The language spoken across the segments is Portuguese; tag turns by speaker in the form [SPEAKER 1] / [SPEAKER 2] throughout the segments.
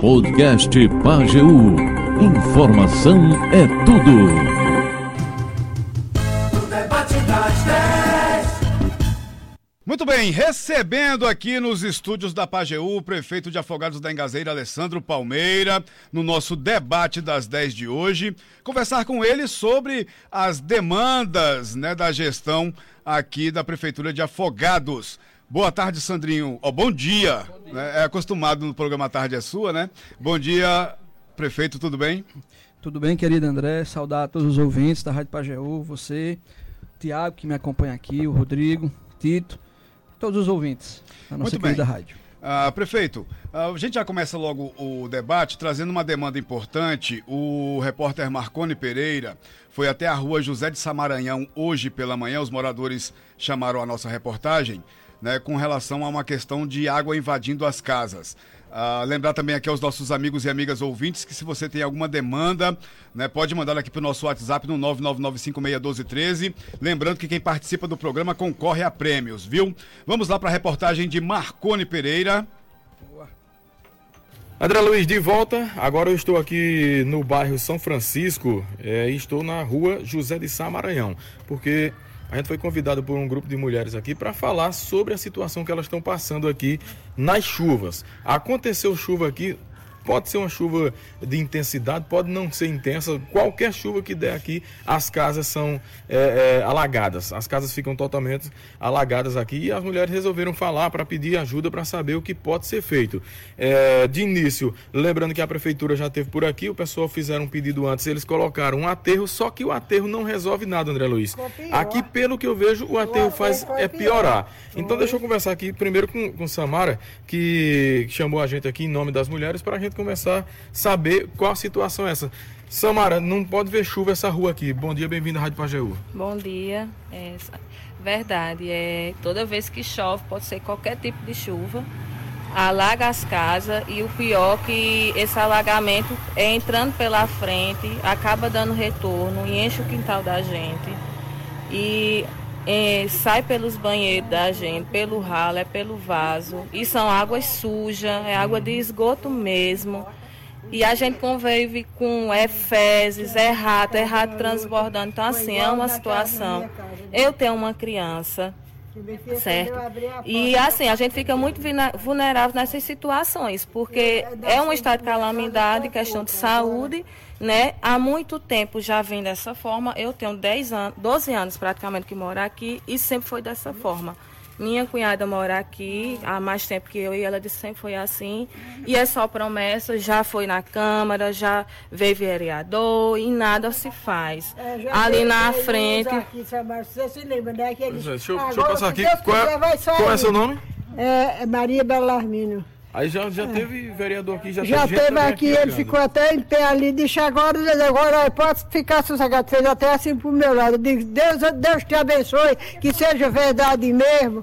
[SPEAKER 1] Podcast Pageu. Informação é tudo.
[SPEAKER 2] Muito bem, recebendo aqui nos estúdios da Pajeú o prefeito de Afogados da Engazeira, Alessandro Palmeira, no nosso debate das 10 de hoje, conversar com ele sobre as demandas né, da gestão aqui da Prefeitura de Afogados. Boa tarde, Sandrinho. Oh, bom dia. Bom dia. É acostumado no programa Tarde é Sua, né? Bom dia, prefeito, tudo bem?
[SPEAKER 3] Tudo bem, querido André. Saudar a todos os ouvintes da Rádio Pajeú, você, Tiago, que me acompanha aqui, o Rodrigo, Tito todos os ouvintes da nossa Muito querida bem. rádio.
[SPEAKER 2] Uh, prefeito, uh, a gente já começa logo o debate trazendo uma demanda importante. O repórter Marcone Pereira foi até a rua José de Samaranhão hoje pela manhã. Os moradores chamaram a nossa reportagem né, com relação a uma questão de água invadindo as casas. Uh, lembrar também aqui aos nossos amigos e amigas ouvintes que se você tem alguma demanda, né, pode mandar aqui para o nosso WhatsApp no 999561213. Lembrando que quem participa do programa concorre a prêmios, viu? Vamos lá para a reportagem de Marcone Pereira.
[SPEAKER 4] André Luiz, de volta. Agora eu estou aqui no bairro São Francisco é, e estou na rua José de Sá Maranhão, porque a gente foi convidado por um grupo de mulheres aqui para falar sobre a situação que elas estão passando aqui nas chuvas. Aconteceu chuva aqui Pode ser uma chuva de intensidade, pode não ser intensa. Qualquer chuva que der aqui, as casas são é, é, alagadas. As casas ficam totalmente alagadas aqui e as mulheres resolveram falar para pedir ajuda para saber o que pode ser feito. É, de início, lembrando que a prefeitura já teve por aqui, o pessoal fizeram um pedido antes, eles colocaram um aterro, só que o aterro não resolve nada, André Luiz. Aqui, pelo que eu vejo, o aterro faz é piorar. Então, deixa eu conversar aqui primeiro com, com Samara, que chamou a gente aqui em nome das mulheres para a gente começar a saber qual a situação é essa. Samara, não pode ver chuva essa rua aqui. Bom dia, bem-vindo à Rádio Pajeú.
[SPEAKER 5] Bom dia. É, verdade, é, toda vez que chove, pode ser qualquer tipo de chuva, alaga as casas e o pior é que esse alagamento é entrando pela frente, acaba dando retorno e enche o quintal da gente. E é, sai pelos banheiros da gente, pelo ralo, é pelo vaso. E são águas sujas, é água de esgoto mesmo. E a gente convive com é fezes, é rato, é rato transbordando. Então, assim, é uma situação. Eu tenho uma criança, certo? E assim, a gente fica muito vulnerável nessas situações, porque é um estado de calamidade, questão de saúde né? Há muito tempo já vem dessa forma. Eu tenho 10 anos, 12 anos praticamente que moro aqui e sempre foi dessa forma. Minha cunhada mora aqui há mais tempo que eu e ela disse sempre foi assim. E é só promessa, já foi na Câmara, já veio vereador e nada se faz. É, Ali na frente. Aqui,
[SPEAKER 4] você se lembra, né? Aqueles... Deixa, eu, deixa eu passar aqui. Qual é, qual é seu nome?
[SPEAKER 6] É, é Maria Belarmino.
[SPEAKER 4] Aí já, já teve vereador aqui, já,
[SPEAKER 6] já teve, teve aqui, ele ficou até em pé ali, disse agora, agora pode ficar sossegado, fez até assim pro meu lado. Digo, Deus, Deus te abençoe, que seja verdade mesmo.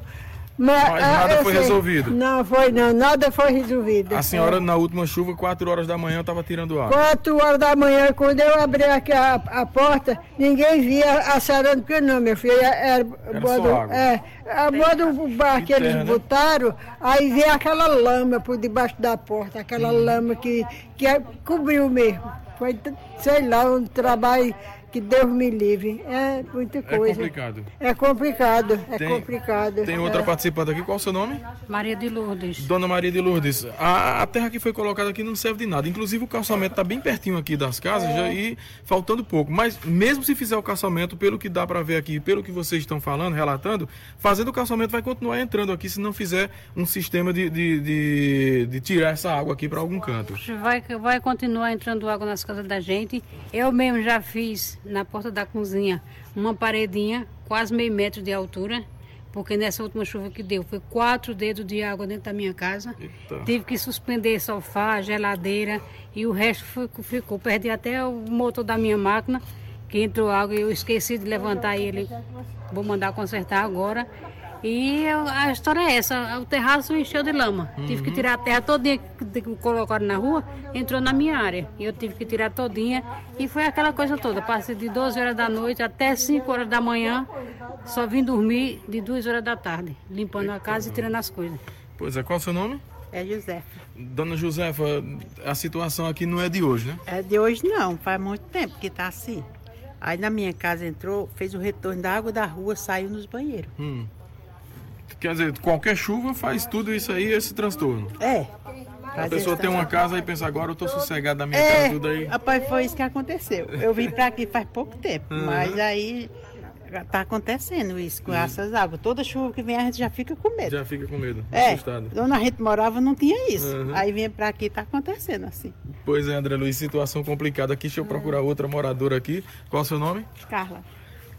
[SPEAKER 4] Mas, Mas nada foi resolvido.
[SPEAKER 6] Não foi, não, nada foi resolvido.
[SPEAKER 4] A senhora, é. na última chuva, 4 horas da manhã, estava tirando água.
[SPEAKER 6] 4 horas da manhã, quando eu abri aqui a, a porta, ninguém via a cerâmica, não, meu filho. Era,
[SPEAKER 4] era, era só água.
[SPEAKER 6] É, a boa do bar que eles botaram, aí veio aquela lama por debaixo da porta, aquela hum. lama que, que cobriu mesmo. Foi, sei lá, um trabalho que Deus me livre. É muita é coisa.
[SPEAKER 4] É complicado.
[SPEAKER 6] É complicado, é tem, complicado.
[SPEAKER 4] Tem outra
[SPEAKER 6] é.
[SPEAKER 4] participante aqui, qual é o seu nome?
[SPEAKER 7] Maria de Lourdes.
[SPEAKER 4] Dona Maria de Lourdes, a, a terra que foi colocada aqui não serve de nada. Inclusive o calçamento está bem pertinho aqui das casas é. já, e faltando pouco. Mas mesmo se fizer o calçamento, pelo que dá para ver aqui, pelo que vocês estão falando, relatando, fazendo o calçamento vai continuar entrando aqui se não fizer um sistema de, de, de, de tirar essa água aqui para algum canto.
[SPEAKER 7] Vai, vai continuar entrando água nas casas da gente. Eu mesmo já fiz na porta da cozinha uma paredinha, quase meio metro de altura, porque nessa última chuva que deu foi quatro dedos de água dentro da minha casa. Eita. Tive que suspender sofá, geladeira e o resto ficou, ficou. Perdi até o motor da minha máquina, que entrou água e eu esqueci de levantar ele. Vou mandar consertar agora. E a história é essa, o terraço encheu de lama. Uhum. Tive que uhum. tirar a terra todinha que colocaram na rua, entrou na minha área. E eu tive que tirar todinha. E foi aquela coisa toda. Passei de 12 horas da noite até 5 horas da manhã, só vim dormir de 2 horas da tarde, limpando a casa e tirando as coisas.
[SPEAKER 4] Pois é, qual é o seu nome?
[SPEAKER 8] É Josefa.
[SPEAKER 4] Dona Josefa, a situação aqui não é de hoje, né?
[SPEAKER 8] É de hoje não, faz muito tempo que tá assim. Aí na minha casa entrou, fez o retorno da água da rua, saiu nos banheiros.
[SPEAKER 4] Hum. Quer dizer, qualquer chuva faz tudo isso aí, esse transtorno.
[SPEAKER 8] É.
[SPEAKER 4] A pessoa tem uma casa e pensa, agora eu tô sossegado da minha é, casa, tudo aí.
[SPEAKER 8] Rapaz, foi isso que aconteceu. Eu vim pra aqui faz pouco tempo, uhum. mas aí tá acontecendo isso com uhum. essas águas. Toda chuva que vem a gente já fica com medo.
[SPEAKER 4] Já fica com medo,
[SPEAKER 8] é, assustado. Onde a gente morava não tinha isso. Uhum. Aí vem pra aqui tá acontecendo assim.
[SPEAKER 4] Pois é, André Luiz, situação complicada aqui. Deixa eu procurar outra moradora aqui. Qual é o seu nome?
[SPEAKER 8] Carla.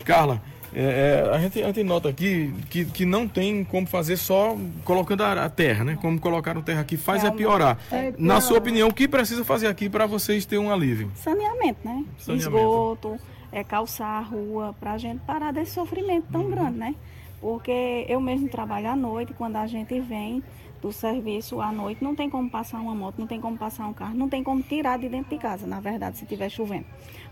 [SPEAKER 4] Carla, é, é, a, gente, a gente nota aqui que, que não tem como fazer só colocando a, terra, né? Como colocar a terra aqui faz é, é piorar. É Na sua opinião, o que precisa fazer aqui para vocês terem um alívio?
[SPEAKER 9] Saneamento, né? Saneamento. Esgoto, é, calçar a rua, para a gente parar desse sofrimento tão uhum. grande, né? Porque eu mesmo trabalho à noite, quando a gente vem do serviço à noite, não tem como passar uma moto, não tem como passar um carro, não tem como tirar de dentro de casa, na verdade, se estiver chovendo.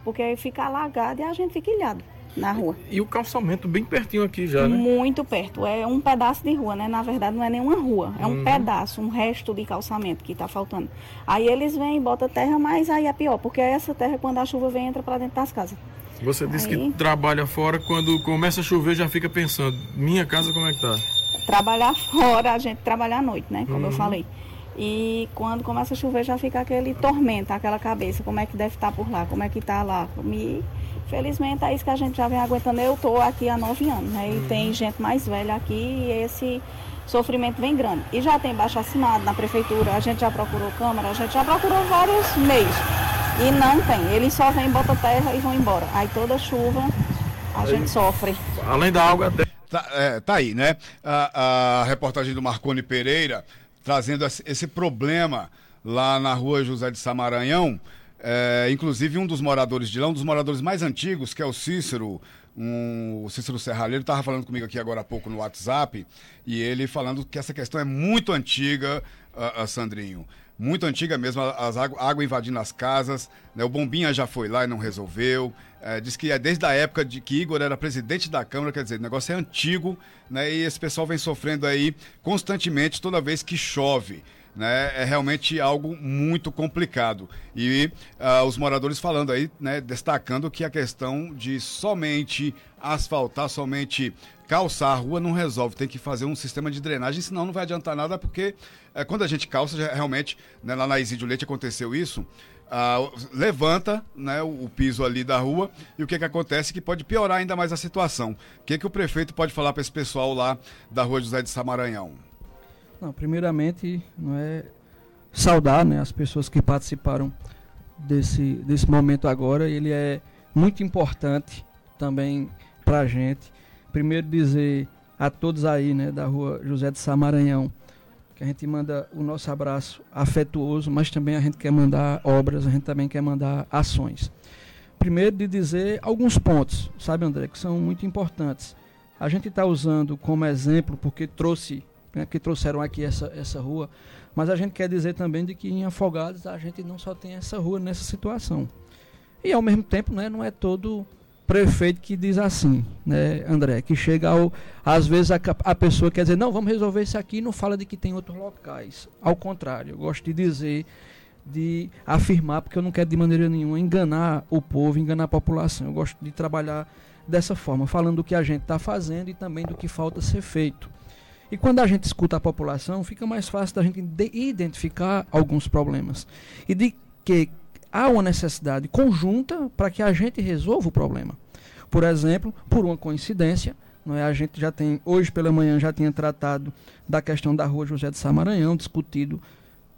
[SPEAKER 9] Porque aí fica alagado e a gente fica ilhado na rua.
[SPEAKER 4] E o calçamento bem pertinho aqui já, né?
[SPEAKER 9] Muito perto. É um pedaço de rua, né? Na verdade, não é nenhuma rua. É um uhum. pedaço, um resto de calçamento que está faltando. Aí eles vêm e botam terra, mas aí é pior, porque essa terra, quando a chuva vem, entra para dentro das casas.
[SPEAKER 4] Você disse aí... que trabalha fora, quando começa a chover já fica pensando, minha casa como é que tá?
[SPEAKER 9] Trabalhar fora, a gente trabalha à noite, né? Como uhum. eu falei. E quando começa a chover já fica aquele tormenta, aquela cabeça, como é que deve estar tá por lá, como é que está lá. E Felizmente é isso que a gente já vem aguentando. Eu estou aqui há nove anos, né? E uhum. tem gente mais velha aqui e esse sofrimento vem grande. E já tem baixo assinado na prefeitura, a gente já procurou Câmara, a gente já procurou vários meios. E não tem. Eles só vêm, botam terra e vão embora. Aí toda chuva a aí, gente sofre.
[SPEAKER 4] Além da água.
[SPEAKER 2] Tá, é, tá aí, né? A, a reportagem do Marconi Pereira trazendo esse problema lá na rua José de Samaranhão. É, inclusive, um dos moradores de lá, um dos moradores mais antigos, que é o Cícero, um, o Cícero Serralheiro, estava falando comigo aqui agora há pouco no WhatsApp, e ele falando que essa questão é muito antiga, a, a Sandrinho. Muito antiga mesmo, as água, água invadindo as casas, né? o Bombinha já foi lá e não resolveu. É, diz que é desde a época de que Igor era presidente da Câmara, quer dizer, o negócio é antigo, né? E esse pessoal vem sofrendo aí constantemente toda vez que chove né, é realmente algo muito complicado. E uh, os moradores falando aí, né, destacando que a questão de somente asfaltar, somente calçar a rua não resolve. Tem que fazer um sistema de drenagem, senão não vai adiantar nada, porque uh, quando a gente calça, já, realmente, né, lá na Isídio Leite aconteceu isso. Uh, levanta né, o, o, piso ali da rua e o que, que acontece que pode piorar ainda mais a situação. O que, que o prefeito pode falar para esse pessoal lá da rua José de Samaranhão?
[SPEAKER 3] Não, primeiramente, não é saudar né, as pessoas que participaram desse, desse momento agora. Ele é muito importante também para a gente. Primeiro dizer a todos aí né, da rua José de Samaranhão que a gente manda o nosso abraço afetuoso, mas também a gente quer mandar obras, a gente também quer mandar ações. Primeiro de dizer alguns pontos, sabe André, que são muito importantes. A gente está usando como exemplo, porque trouxe né, que trouxeram aqui essa, essa rua. Mas a gente quer dizer também de que em Afogados a gente não só tem essa rua nessa situação. E ao mesmo tempo, né, não é todo prefeito que diz assim, né, André, que chega ao às vezes a, a pessoa quer dizer, não, vamos resolver isso aqui e não fala de que tem outros locais. Ao contrário, eu gosto de dizer de afirmar, porque eu não quero de maneira nenhuma enganar o povo, enganar a população. Eu gosto de trabalhar dessa forma, falando do que a gente está fazendo e também do que falta ser feito. E quando a gente escuta a população, fica mais fácil da gente identificar alguns problemas. E de que há uma necessidade conjunta para que a gente resolva o problema. Por exemplo, por uma coincidência, não é? a gente já tem, hoje pela manhã, já tinha tratado da questão da rua José de Samaranhão, discutido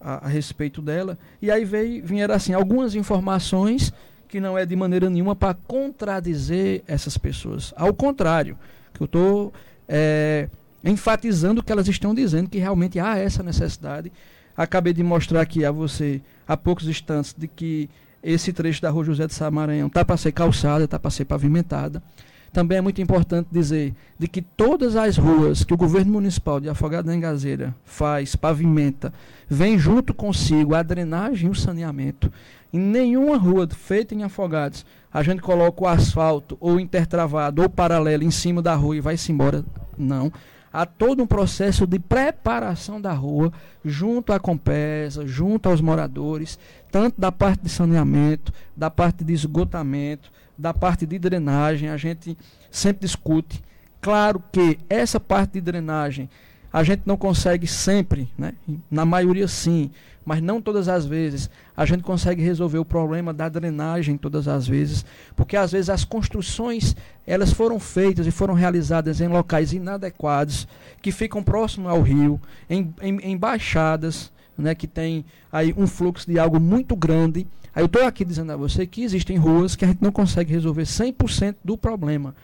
[SPEAKER 3] a, a respeito dela, e aí veio, vieram assim, algumas informações que não é de maneira nenhuma para contradizer essas pessoas. Ao contrário, que eu estou é, enfatizando o que elas estão dizendo, que realmente há essa necessidade. Acabei de mostrar aqui a você, há poucos instantes, de que esse trecho da Rua José de Samaranhão está para ser calçada, está para ser pavimentada. Também é muito importante dizer de que todas as ruas que o governo municipal de Afogado da Engazeira faz, pavimenta, vem junto consigo a drenagem e o saneamento. Em nenhuma rua feita em Afogados a gente coloca o asfalto ou intertravado ou paralelo em cima da rua e vai-se embora. Não há todo um processo de preparação da rua junto à Compesa, junto aos moradores, tanto da parte de saneamento, da parte de esgotamento, da parte de drenagem, a gente sempre discute. Claro que essa parte de drenagem a gente não consegue sempre, né? na maioria sim, mas não todas as vezes. A gente consegue resolver o problema da drenagem todas as vezes, porque às vezes as construções elas foram feitas e foram realizadas em locais inadequados, que ficam próximos ao rio, em, em, em baixadas, né, que tem aí um fluxo de algo muito grande. Aí eu estou aqui dizendo a você que existem ruas que a gente não consegue resolver 100% do problema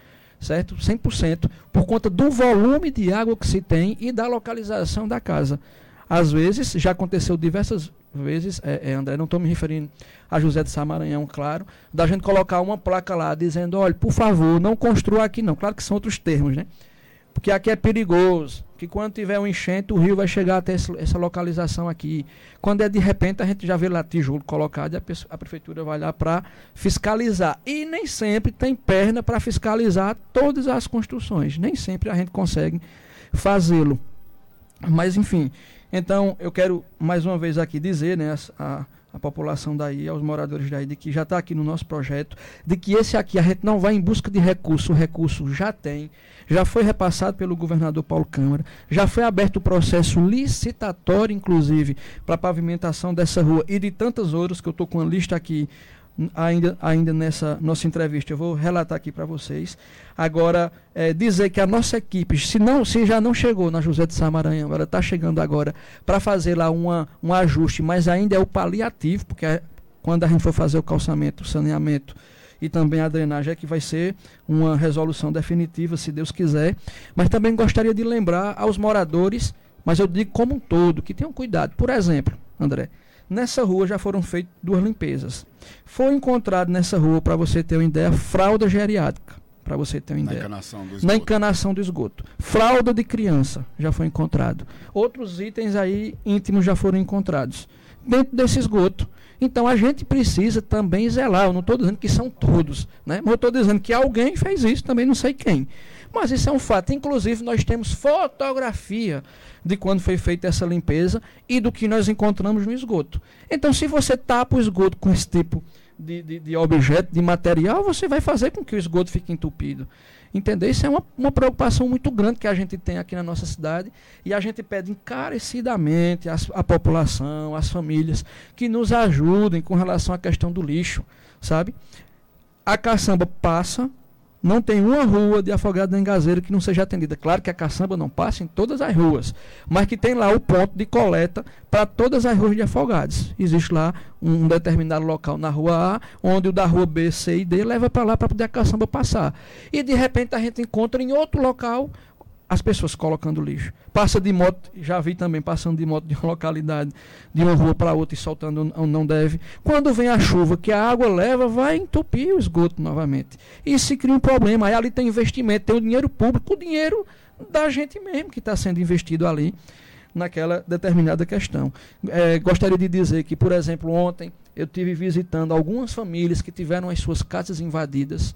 [SPEAKER 3] certo? 100%, por conta do volume de água que se tem e da localização da casa. Às vezes, já aconteceu diversas vezes, é, é, André, não estou me referindo a José de Samaranhão, claro, da gente colocar uma placa lá dizendo, olha, por favor, não construa aqui não. Claro que são outros termos, né? Porque aqui é perigoso, que quando tiver um enchente, o rio vai chegar até essa localização aqui. Quando é de repente, a gente já vê lá tijolo colocado e a, a prefeitura vai lá para fiscalizar. E nem sempre tem perna para fiscalizar todas as construções. Nem sempre a gente consegue fazê-lo. Mas, enfim, então eu quero mais uma vez aqui dizer, né, a, a população daí, aos moradores daí, de que já está aqui no nosso projeto, de que esse aqui a gente não vai em busca de recurso, o recurso já tem já foi repassado pelo governador Paulo Câmara, já foi aberto o processo licitatório, inclusive, para a pavimentação dessa rua e de tantas outras, que eu estou com a lista aqui ainda, ainda nessa nossa entrevista. Eu vou relatar aqui para vocês. Agora, é, dizer que a nossa equipe, se, não, se já não chegou na José de Samaranhão, ela está chegando agora para fazer lá uma, um ajuste, mas ainda é o paliativo, porque é, quando a gente for fazer o calçamento, o saneamento e também a drenagem é que vai ser uma resolução definitiva, se Deus quiser. Mas também gostaria de lembrar aos moradores, mas eu digo como um todo, que tenham cuidado. Por exemplo, André, nessa rua já foram feitas duas limpezas. Foi encontrado nessa rua, para você ter uma ideia, fralda geriátrica. Para você ter uma
[SPEAKER 2] Na
[SPEAKER 3] ideia.
[SPEAKER 2] Encanação do esgoto.
[SPEAKER 3] Na encanação do esgoto. Fralda de criança já foi encontrado. Outros itens aí íntimos já foram encontrados. Dentro desse esgoto então a gente precisa também zelar. Eu não estou dizendo que são todos, né? mas eu estou dizendo que alguém fez isso, também não sei quem. Mas isso é um fato. Inclusive, nós temos fotografia de quando foi feita essa limpeza e do que nós encontramos no esgoto. Então, se você tapa o esgoto com esse tipo de, de, de objeto, de material, você vai fazer com que o esgoto fique entupido. Entender? Isso é uma, uma preocupação muito grande que a gente tem aqui na nossa cidade e a gente pede encarecidamente à população, às famílias, que nos ajudem com relação à questão do lixo, sabe? A caçamba passa, não tem uma rua de Afogado da Engazeira que não seja atendida. Claro que a caçamba não passa em todas as ruas, mas que tem lá o ponto de coleta para todas as ruas de Afogados. Existe lá um determinado local na rua A, onde o da rua B, C e D leva para lá para poder a caçamba passar. E de repente a gente encontra em outro local as pessoas colocando lixo. Passa de moto, já vi também passando de moto de uma localidade, de uma rua para outra e soltando onde não deve. Quando vem a chuva, que a água leva, vai entupir o esgoto novamente. E se cria um problema. Aí ali tem investimento, tem o dinheiro público, o dinheiro da gente mesmo que está sendo investido ali naquela determinada questão. É, gostaria de dizer que, por exemplo, ontem eu tive visitando algumas famílias que tiveram as suas casas invadidas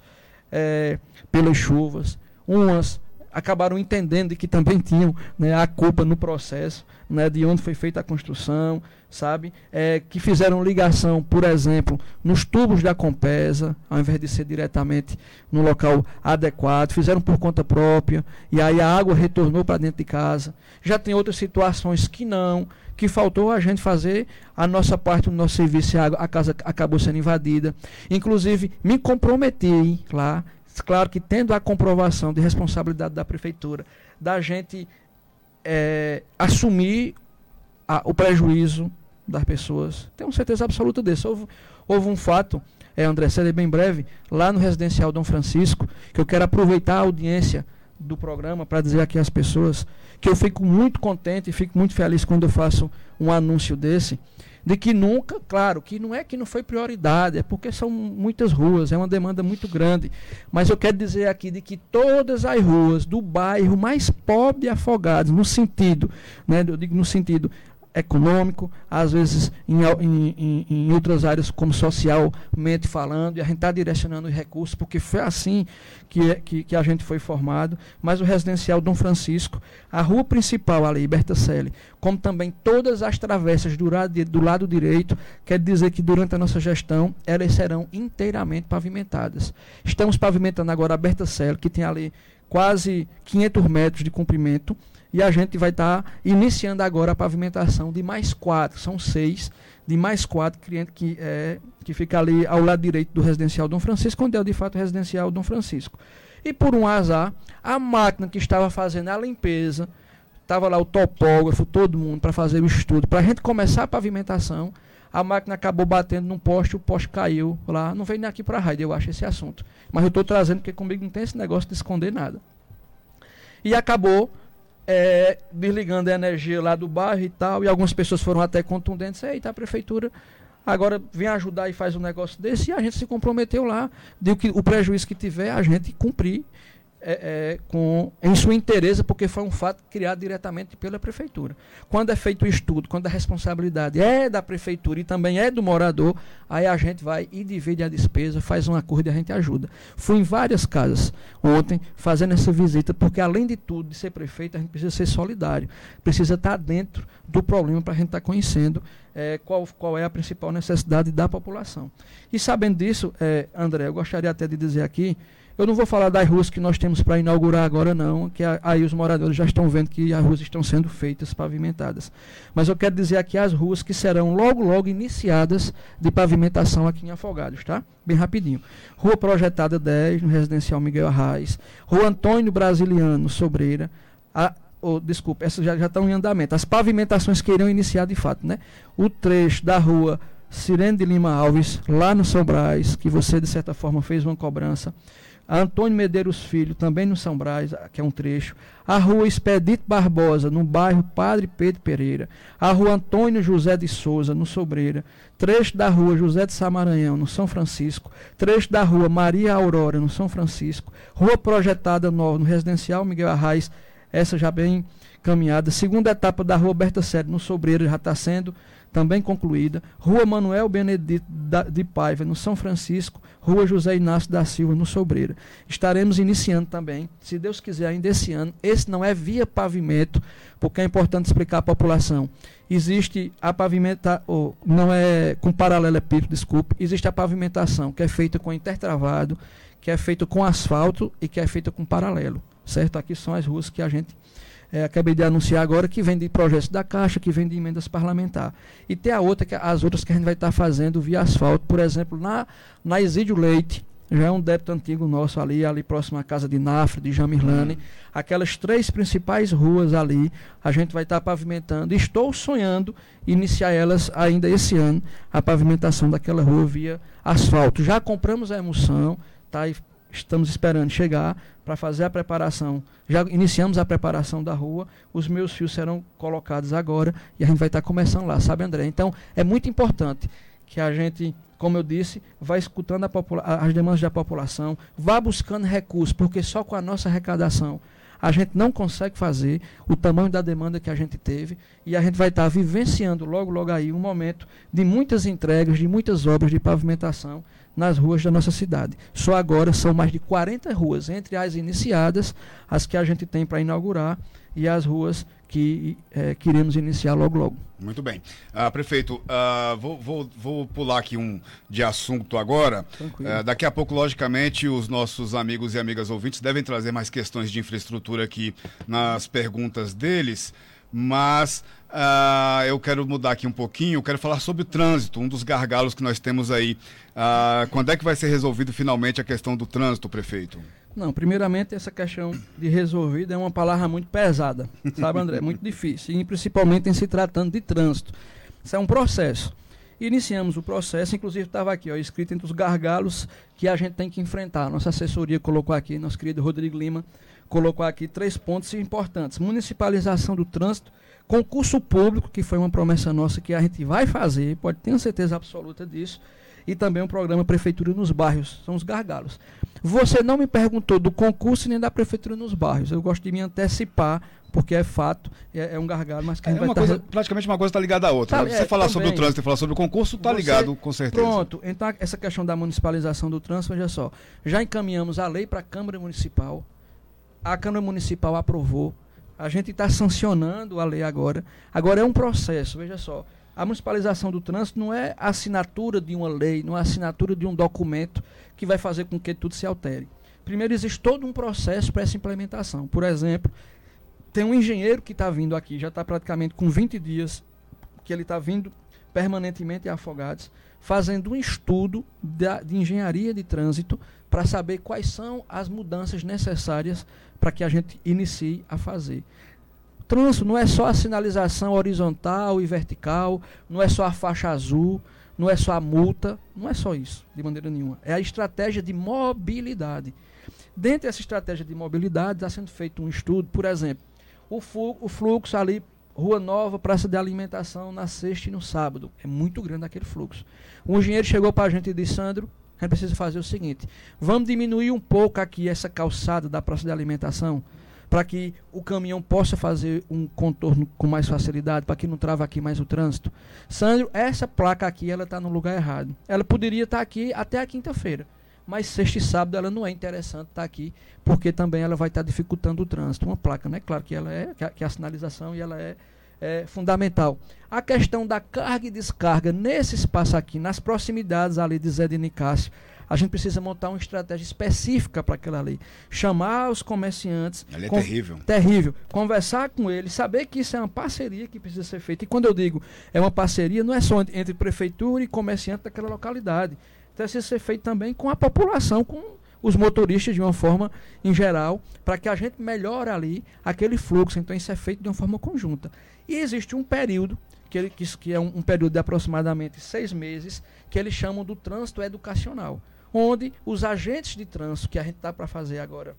[SPEAKER 3] é, pelas chuvas, umas acabaram entendendo que também tinham né, a culpa no processo, né, de onde foi feita a construção, sabe? É, que fizeram ligação, por exemplo, nos tubos da Compesa, ao invés de ser diretamente no local adequado, fizeram por conta própria, e aí a água retornou para dentro de casa. Já tem outras situações que não, que faltou a gente fazer a nossa parte do nosso serviço, a, a casa acabou sendo invadida. Inclusive, me comprometi lá Claro que tendo a comprovação de responsabilidade da prefeitura, da gente é, assumir a, o prejuízo das pessoas, tenho certeza absoluta disso. Houve, houve um fato, é, André, serei bem breve, lá no Residencial Dom Francisco, que eu quero aproveitar a audiência do programa para dizer aqui às pessoas que eu fico muito contente e fico muito feliz quando eu faço um anúncio desse de que nunca, claro, que não é que não foi prioridade, é porque são muitas ruas, é uma demanda muito grande. Mas eu quero dizer aqui de que todas as ruas do bairro mais pobre de Afogados, no sentido, né, eu digo no sentido econômico, às vezes em, em, em, outras áreas como socialmente falando, e a gente está direcionando os recursos, porque foi assim que, que, que, a gente foi formado, mas o residencial Dom Francisco, a rua principal ali, Bertacelli, como também todas as travessas do lado, do lado direito, quer dizer que durante a nossa gestão elas serão inteiramente pavimentadas. Estamos pavimentando agora a Bertacelli, que tem ali quase 500 metros de comprimento, e a gente vai estar tá iniciando agora a pavimentação de mais quatro, são seis, de mais quatro clientes que, é, que fica ali ao lado direito do residencial Dom Francisco, onde é de fato o residencial Dom Francisco. E por um azar, a máquina que estava fazendo a limpeza, estava lá o topógrafo, todo mundo, para fazer o estudo, para a gente começar a pavimentação, a máquina acabou batendo num poste, o poste caiu lá. Não veio nem aqui para a rádio, eu acho, esse assunto. Mas eu estou trazendo porque comigo não tem esse negócio de esconder nada. E acabou é, desligando a energia lá do bairro e tal, e algumas pessoas foram até contundentes, eita, a prefeitura agora vem ajudar e faz um negócio desse, e a gente se comprometeu lá, de que o prejuízo que tiver, a gente cumprir é, é, com, em sua interesse, porque foi um fato criado diretamente pela prefeitura. Quando é feito o estudo, quando a responsabilidade é da prefeitura e também é do morador, aí a gente vai e divide a despesa, faz um acordo e a gente ajuda. Fui em várias casas ontem fazendo essa visita, porque além de tudo, de ser prefeito, a gente precisa ser solidário, precisa estar dentro do problema para a gente estar conhecendo é, qual, qual é a principal necessidade da população. E sabendo disso, é, André, eu gostaria até de dizer aqui eu não vou falar das ruas que nós temos para inaugurar agora, não, que a, aí os moradores já estão vendo que as ruas estão sendo feitas, pavimentadas. Mas eu quero dizer aqui as ruas que serão logo, logo iniciadas de pavimentação aqui em Afogados, tá? Bem rapidinho. Rua Projetada 10, no Residencial Miguel Arraes. Rua Antônio Brasiliano, Sobreira. A, oh, desculpa, essas já, já estão em andamento. As pavimentações que irão iniciar de fato, né? O trecho da rua Sirene de Lima Alves, lá no São Brás, que você, de certa forma, fez uma cobrança a Antônio Medeiros Filho, também no São Brás, que é um trecho, a rua Expedito Barbosa, no bairro Padre Pedro Pereira, a rua Antônio José de Souza, no Sobreira, trecho da rua José de Samaranhão, no São Francisco, trecho da rua Maria Aurora, no São Francisco, rua projetada nova, no Residencial Miguel Arraes, essa já bem caminhada, segunda etapa da rua Berta Sério, no Sobreira, já está sendo também concluída. Rua Manuel Benedito de Paiva, no São Francisco. Rua José Inácio da Silva, no Sobreira. Estaremos iniciando também, se Deus quiser, ainda esse ano. Esse não é via pavimento, porque é importante explicar à população. Existe a pavimentação, não é com paralelepípedo, desculpe. Existe a pavimentação, que é feita com intertravado, que é feita com asfalto e que é feita com paralelo. Certo? Aqui são as ruas que a gente é, acabei de anunciar agora que vem de projetos da Caixa, que vem de emendas parlamentares. E tem a outra, que, as outras que a gente vai estar tá fazendo via asfalto, por exemplo, na, na Exídio Leite, já é um débito antigo nosso ali, ali próximo à casa de Nafra, de Jamirlane. Aquelas três principais ruas ali, a gente vai estar tá pavimentando. Estou sonhando iniciar elas ainda esse ano, a pavimentação daquela rua via asfalto. Já compramos a emoção, tá? Estamos esperando chegar para fazer a preparação. Já iniciamos a preparação da rua, os meus fios serão colocados agora e a gente vai estar tá começando lá, sabe, André? Então, é muito importante que a gente, como eu disse, vá escutando as demandas da população, vá buscando recursos, porque só com a nossa arrecadação a gente não consegue fazer o tamanho da demanda que a gente teve e a gente vai estar tá vivenciando logo, logo aí um momento de muitas entregas, de muitas obras de pavimentação nas ruas da nossa cidade. Só agora são mais de 40 ruas, entre as iniciadas, as que a gente tem para inaugurar e as ruas que é, queremos iniciar logo logo.
[SPEAKER 2] Muito bem. Uh, prefeito, uh, vou, vou, vou pular aqui um de assunto agora. Uh, daqui a pouco, logicamente, os nossos amigos e amigas ouvintes devem trazer mais questões de infraestrutura aqui nas perguntas deles, mas Uh, eu quero mudar aqui um pouquinho, eu quero falar sobre o trânsito, um dos gargalos que nós temos aí. Uh, quando é que vai ser resolvido finalmente a questão do trânsito, prefeito?
[SPEAKER 3] Não, primeiramente essa questão de resolvido é uma palavra muito pesada, sabe, André? muito difícil, e principalmente em se tratando de trânsito. Isso é um processo. Iniciamos o processo, inclusive estava aqui, ó, escrito entre os gargalos que a gente tem que enfrentar. Nossa assessoria colocou aqui, nosso querido Rodrigo Lima colocou aqui três pontos importantes: municipalização do trânsito Concurso público, que foi uma promessa nossa que a gente vai fazer, pode ter certeza absoluta disso. e também um programa Prefeitura nos Bairros, são os gargalos. Você não me perguntou do concurso nem da Prefeitura nos Bairros, eu gosto de me antecipar porque é fato, é, é um gargalo, mas
[SPEAKER 2] que é uma tá coisa, praticamente uma coisa está ligada à outra. Tá, né? Você é, falar também. sobre o trânsito e falar sobre o concurso está ligado, com certeza.
[SPEAKER 3] Pronto, então essa questão da municipalização do trânsito, veja só, já encaminhamos a lei para a Câmara Municipal, a Câmara Municipal aprovou, a gente está sancionando a lei agora. Agora é um processo, veja só. A municipalização do trânsito não é a assinatura de uma lei, não é a assinatura de um documento que vai fazer com que tudo se altere. Primeiro, existe todo um processo para essa implementação. Por exemplo, tem um engenheiro que está vindo aqui, já está praticamente com 20 dias que ele está vindo permanentemente em Afogados, fazendo um estudo de engenharia de trânsito para saber quais são as mudanças necessárias para que a gente inicie a fazer. Trânsito não é só a sinalização horizontal e vertical, não é só a faixa azul, não é só a multa, não é só isso, de maneira nenhuma. É a estratégia de mobilidade. Dentro dessa estratégia de mobilidade está sendo feito um estudo, por exemplo, o, o fluxo ali, Rua Nova, praça de alimentação, na sexta e no sábado. É muito grande aquele fluxo. Um engenheiro chegou para a gente e disse, Sandro, a gente precisa fazer o seguinte: vamos diminuir um pouco aqui essa calçada da praça de alimentação, para que o caminhão possa fazer um contorno com mais facilidade, para que não trava aqui mais o trânsito. Sandro, essa placa aqui, ela está no lugar errado. Ela poderia estar tá aqui até a quinta-feira mas sexta e sábado ela não é interessante estar tá aqui, porque também ela vai estar tá dificultando o trânsito. Uma placa, né? Claro que ela é, que a, que a sinalização e ela é, é, fundamental. A questão da carga e descarga nesse espaço aqui, nas proximidades ali de Zé de Nicásio, a gente precisa montar uma estratégia específica para aquela lei. Chamar os comerciantes.
[SPEAKER 2] Ali é terrível.
[SPEAKER 3] Terrível. Conversar com eles, saber que isso é uma parceria que precisa ser feita. E quando eu digo é uma parceria, não é só entre prefeitura e comerciante daquela localidade precisa ser feito também com a população, com os motoristas de uma forma em geral, para que a gente melhore ali aquele fluxo. Então isso é feito de uma forma conjunta. E existe um período, que, ele, que, que é um, um período de aproximadamente seis meses, que eles chamam do trânsito educacional, onde os agentes de trânsito, que a gente está para fazer agora,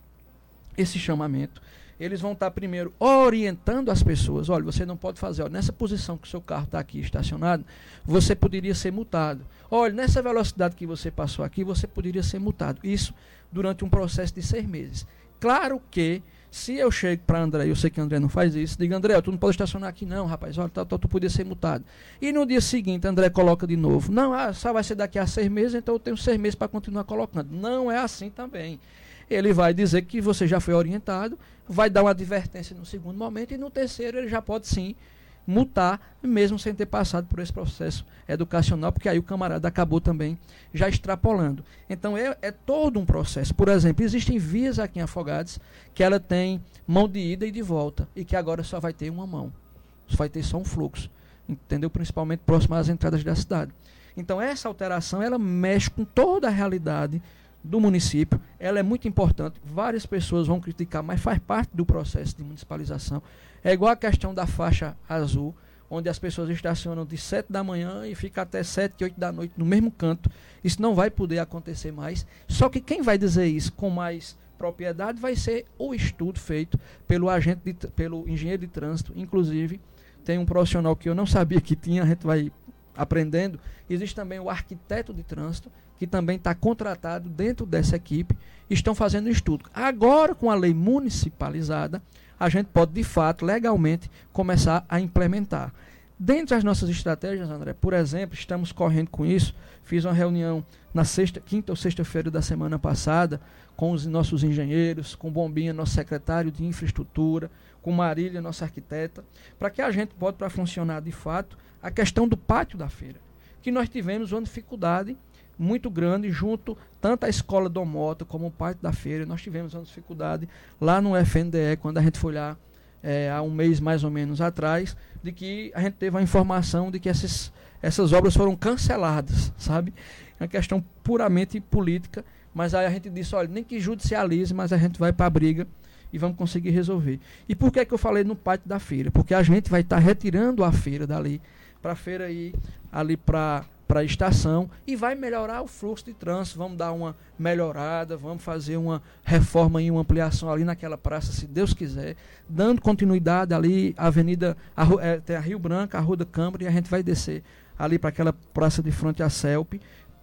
[SPEAKER 3] esse chamamento, eles vão estar primeiro orientando as pessoas. Olha, você não pode fazer, olha, nessa posição que o seu carro está aqui estacionado, você poderia ser multado. Olha, nessa velocidade que você passou aqui, você poderia ser multado. Isso durante um processo de seis meses. Claro que se eu chego para André, eu sei que André não faz isso, digo, André, tu não pode estacionar aqui não, rapaz, olha, tá, tá, tu podia ser multado. E no dia seguinte, André coloca de novo. Não, ah, só vai ser daqui a seis meses, então eu tenho seis meses para continuar colocando. Não é assim também ele vai dizer que você já foi orientado, vai dar uma advertência no segundo momento e no terceiro ele já pode sim multar, mesmo sem ter passado por esse processo educacional, porque aí o camarada acabou também já extrapolando. Então é, é todo um processo. Por exemplo, existem vias aqui em Afogados que ela tem mão de ida e de volta, e que agora só vai ter uma mão. Só vai ter só um fluxo. Entendeu? Principalmente próximo às entradas da cidade. Então essa alteração ela mexe com toda a realidade do município, ela é muito importante. Várias pessoas vão criticar, mas faz parte do processo de municipalização. É igual a questão da faixa azul, onde as pessoas estacionam de 7 da manhã e ficam até 7, 8 da noite no mesmo canto. Isso não vai poder acontecer mais. Só que quem vai dizer isso com mais propriedade vai ser o estudo feito pelo agente, de, pelo engenheiro de trânsito. Inclusive, tem um profissional que eu não sabia que tinha, a gente vai aprendendo. Existe também o arquiteto de trânsito, que também está contratado dentro dessa equipe, estão fazendo estudo. Agora, com a lei municipalizada, a gente pode, de fato, legalmente, começar a implementar. Dentre as nossas estratégias, André, por exemplo, estamos correndo com isso. Fiz uma reunião na sexta, quinta ou sexta-feira da semana passada com os nossos engenheiros, com Bombinha, nosso secretário de infraestrutura, com Marília, nossa arquiteta, para que a gente pode para funcionar de fato a questão do pátio da feira, que nós tivemos uma dificuldade muito grande junto tanto à escola do Moto como o pátio da feira. Nós tivemos uma dificuldade lá no FNDE, quando a gente foi lá é, há um mês mais ou menos atrás, de que a gente teve a informação de que essas, essas obras foram canceladas, sabe? É uma questão puramente política, mas aí a gente disse, olha, nem que judicialize, mas a gente vai para a briga e vamos conseguir resolver. E por que, é que eu falei no pátio da feira? Porque a gente vai estar tá retirando a feira dali, para a feira ir ali para para a estação e vai melhorar o fluxo de trânsito. Vamos dar uma melhorada, vamos fazer uma reforma e uma ampliação ali naquela praça, se Deus quiser, dando continuidade ali, a Avenida, a, é, tem a Rio Branca, a Rua da Câmara, e a gente vai descer ali para aquela praça de frente à CELP,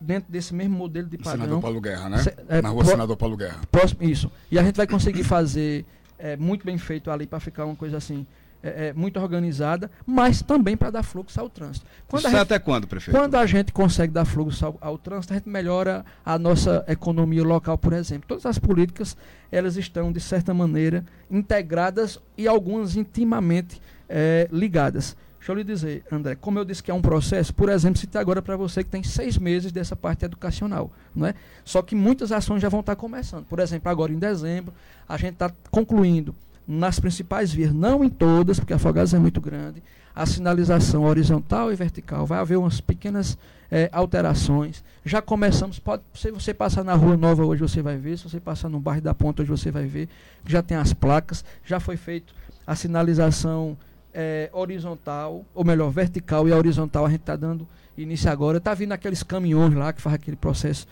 [SPEAKER 3] dentro desse mesmo modelo de padrão.
[SPEAKER 2] Senador Paulo Guerra, né? Se, é, Na rua pro, Senador Paulo Guerra.
[SPEAKER 3] Próximo, isso. E a gente vai conseguir fazer é, muito bem feito ali para ficar uma coisa assim é, é, muito organizada, mas também para dar fluxo ao trânsito.
[SPEAKER 2] Quando Isso é gente, até quando, prefeito?
[SPEAKER 3] Quando a gente consegue dar fluxo ao, ao, trânsito, a gente melhora a nossa economia local, por exemplo. Todas as políticas, elas estão, de certa maneira, integradas e algumas intimamente é, ligadas. Deixa eu lhe dizer, André, como eu disse que é um processo, por exemplo, citar agora para você que tem seis meses dessa parte educacional, não é? Só que muitas ações já vão estar começando. Por exemplo, agora em dezembro, a gente está concluindo nas principais vias, não em todas, porque a Afogados é muito grande, a sinalização horizontal e vertical. Vai haver umas pequenas é, alterações. Já começamos, pode, se você passar na Rua Nova hoje você vai ver, se você passar no bairro da Ponta hoje você vai ver, já tem as placas, já foi feito a sinalização é, horizontal, ou melhor, vertical e a horizontal a gente está dando início agora. Está vindo aqueles caminhões lá que faz aquele processo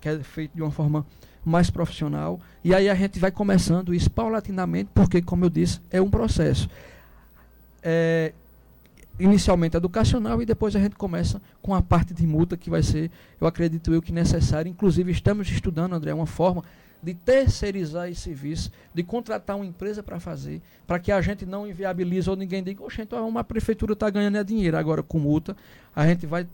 [SPEAKER 3] que é feito de uma forma mais profissional. E aí a gente vai começando isso paulatinamente, porque, como eu disse, é um processo. É, inicialmente educacional e depois a gente começa com a parte de multa que vai ser, eu acredito eu, que necessário. Inclusive, estamos estudando, André, uma forma de terceirizar esse serviço, de contratar uma empresa para fazer, para que a gente não inviabilize ou ninguém diga, oxe, então uma prefeitura está ganhando é dinheiro. Agora, com multa, a gente vai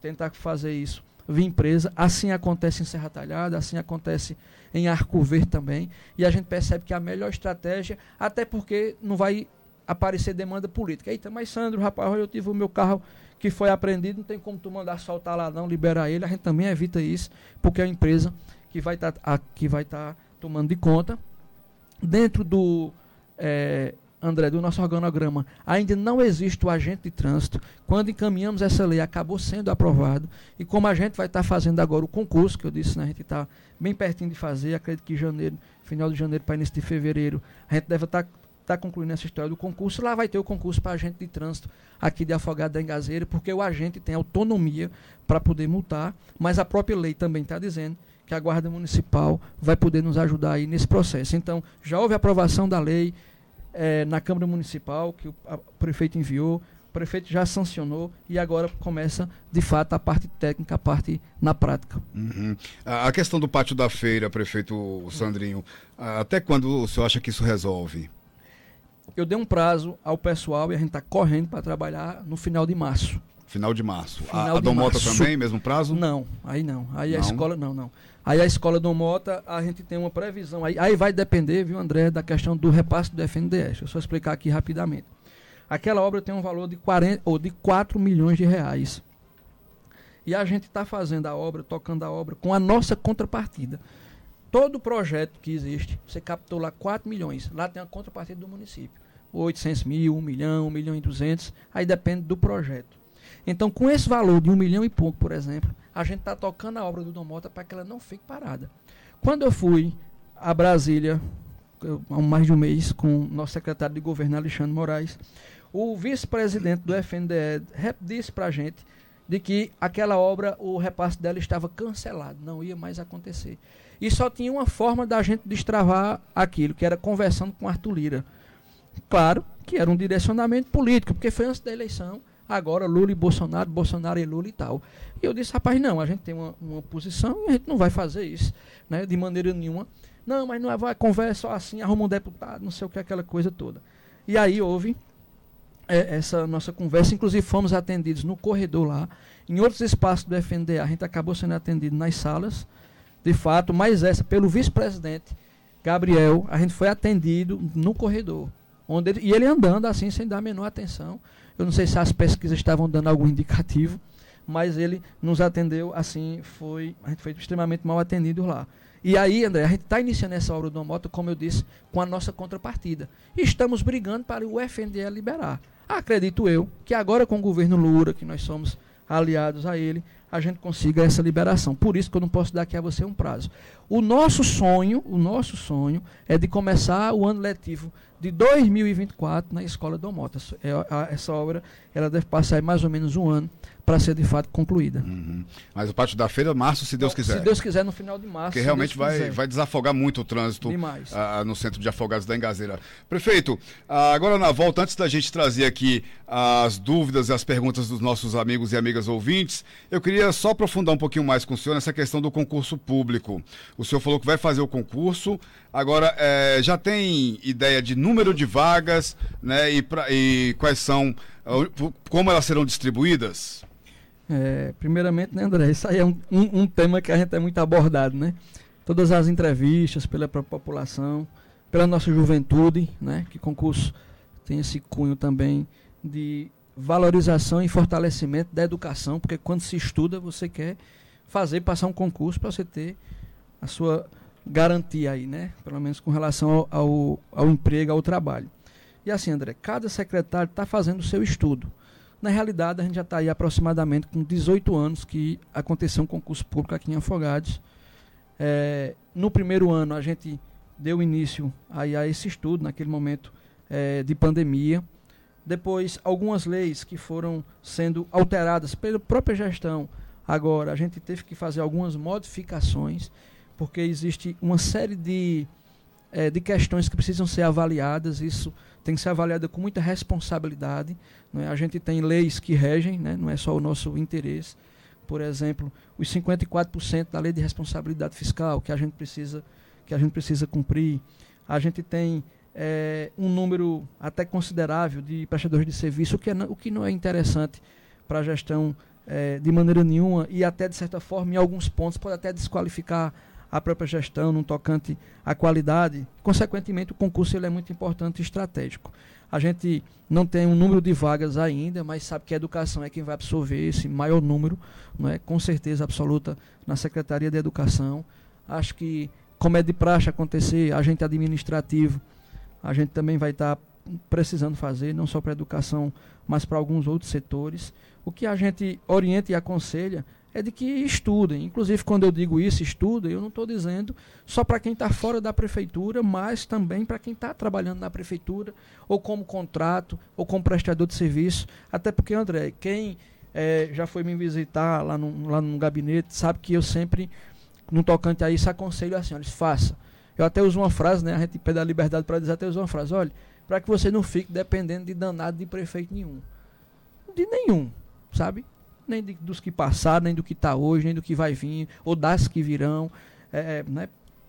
[SPEAKER 3] tentar fazer isso via empresa. Assim acontece em Serra Talhada, assim acontece em Arco Verde também. E a gente percebe que a melhor estratégia, até porque não vai aparecer demanda política. Eita, mas Sandro, rapaz, eu tive o meu carro que foi apreendido, não tem como tu mandar soltar lá não, liberar ele. A gente também evita isso, porque é a empresa que vai estar tá, que vai tá tomando de conta. Dentro do é, André, do nosso organograma, ainda não existe o agente de trânsito. Quando encaminhamos essa lei, acabou sendo aprovado. E como a gente vai estar tá fazendo agora o concurso, que eu disse, né, a gente está bem pertinho de fazer, acredito que janeiro, final de janeiro para início de fevereiro, a gente deve estar tá, tá concluindo essa história do concurso. Lá vai ter o concurso para agente de trânsito aqui de Afogado da Engazeira, porque o agente tem autonomia para poder multar, mas a própria lei também está dizendo que a Guarda Municipal vai poder nos ajudar aí nesse processo. Então, já houve aprovação da lei, é, na Câmara Municipal, que o, prefeito enviou, o prefeito já sancionou e agora começa, de fato, a parte técnica, a parte na prática.
[SPEAKER 2] Uhum. A questão do pátio da feira, prefeito Sandrinho, até quando o senhor acha que isso resolve?
[SPEAKER 3] Eu dei um prazo ao pessoal e a gente está correndo para trabalhar no final de março.
[SPEAKER 2] Final de março. Final a, a Domota também, mesmo prazo?
[SPEAKER 3] Não, aí não. Aí não. a escola, não, não. Aí a escola Domota, a gente tem uma previsão. Aí, aí vai depender, viu, André, da questão do repasse do FNDES. Deixa eu só explicar aqui rapidamente. Aquela obra tem um valor de, 40, ou de 4 milhões de reais. E a gente está fazendo a obra, tocando a obra, com a nossa contrapartida. Todo projeto que existe, você captou lá 4 milhões. Lá tem a contrapartida do município. 800 mil, 1 milhão, 1 milhão e 200. Aí depende do projeto. Então, com esse valor de um milhão e pouco, por exemplo, a gente está tocando a obra do Domota para que ela não fique parada. Quando eu fui a Brasília, há mais de um mês, com o nosso secretário de governo, Alexandre Moraes, o vice-presidente do FNDE disse para a gente de que aquela obra, o repasse dela estava cancelado, não ia mais acontecer. E só tinha uma forma da gente destravar aquilo, que era conversando com Arthur Lira. Claro que era um direcionamento político, porque foi antes da eleição, agora Lula e Bolsonaro, Bolsonaro e Lula e tal. E eu disse, rapaz, não, a gente tem uma, uma posição e a gente não vai fazer isso, né, de maneira nenhuma. Não, mas não é, vai conversa assim, arruma um deputado, não sei o que, aquela coisa toda. E aí houve é, essa nossa conversa, inclusive fomos atendidos no corredor lá, em outros espaços do FNDA, a gente acabou sendo atendido nas salas, de fato, mas essa, pelo vice-presidente Gabriel, a gente foi atendido no corredor. Onde ele, e ele andando assim, sem dar a menor atenção. Eu não sei se as pesquisas estavam dando algum indicativo, mas ele nos atendeu assim, foi, a gente foi extremamente mal atendido lá. E aí, André, a gente está iniciando essa obra do moto, como eu disse, com a nossa contrapartida. E estamos brigando para o FNDE liberar. Acredito eu que agora com o governo Lula, que nós somos aliados a ele, a gente consiga essa liberação. Por isso que eu não posso dar aqui a você um prazo. O nosso sonho, o nosso sonho é de começar o ano letivo de 2024 na Escola Domota. É, essa obra ela deve passar mais ou menos um ano para ser de fato concluída.
[SPEAKER 2] Uhum. Mas o pátio da feira, março, se Deus quiser.
[SPEAKER 3] Se Deus quiser, no final de março.
[SPEAKER 2] Porque realmente vai, vai desafogar muito o trânsito uh, no centro de afogados da Engazeira. Prefeito, uh, agora na volta, antes da gente trazer aqui as dúvidas e as perguntas dos nossos amigos e amigas ouvintes, eu queria só aprofundar um pouquinho mais com o senhor nessa questão do concurso público. O senhor falou que vai fazer o concurso, agora é, já tem ideia de número de vagas, né? E, pra, e quais são, como elas serão distribuídas?
[SPEAKER 3] É, primeiramente, né, André, isso aí é um, um, um, tema que a gente é muito abordado, né? Todas as entrevistas pela população, pela nossa juventude, né? Que concurso tem esse cunho também de valorização e fortalecimento da educação, porque quando se estuda, você quer fazer, passar um concurso para você ter a sua garantia aí, né? Pelo menos com relação ao, ao, ao emprego, ao trabalho. E assim, André, cada secretário está fazendo o seu estudo. Na realidade, a gente já está aí aproximadamente com 18 anos que aconteceu um concurso público aqui em Afogados. É, no primeiro ano, a gente deu início aí a esse estudo, naquele momento é, de pandemia. Depois, algumas leis que foram sendo alteradas pela própria gestão. Agora, a gente teve que fazer algumas modificações, porque existe uma série de, é, de questões que precisam ser avaliadas. Isso tem que ser avaliado com muita responsabilidade. Né? A gente tem leis que regem, né? não é só o nosso interesse. Por exemplo, os 54% da lei de responsabilidade fiscal que a gente precisa, que a gente precisa cumprir. A gente tem é, um número até considerável de prestadores de serviço, o que, é, o que não é interessante para a gestão é, de maneira nenhuma e até, de certa forma, em alguns pontos, pode até desqualificar a própria gestão no tocante à qualidade. Consequentemente, o concurso ele é muito importante e estratégico. A gente não tem um número de vagas ainda, mas sabe que a educação é quem vai absorver esse maior número, não é? com certeza absoluta, na Secretaria de Educação. Acho que, como é de praxe acontecer, agente administrativo a gente também vai estar tá precisando fazer, não só para a educação, mas para alguns outros setores. O que a gente orienta e aconselha é de que estudem. Inclusive, quando eu digo isso, estudem, eu não estou dizendo só para quem está fora da prefeitura, mas também para quem está trabalhando na prefeitura, ou como contrato, ou como prestador de serviço. Até porque, André, quem é, já foi me visitar lá no, lá no gabinete, sabe que eu sempre, no tocante a isso, aconselho assim, olha, faça eu até uso uma frase, né? A gente pede a liberdade para dizer, até uso uma frase, olha, para que você não fique dependendo de danado de prefeito nenhum. De nenhum, sabe? Nem de, dos que passaram, nem do que está hoje, nem do que vai vir, ou das que virão, é, é né?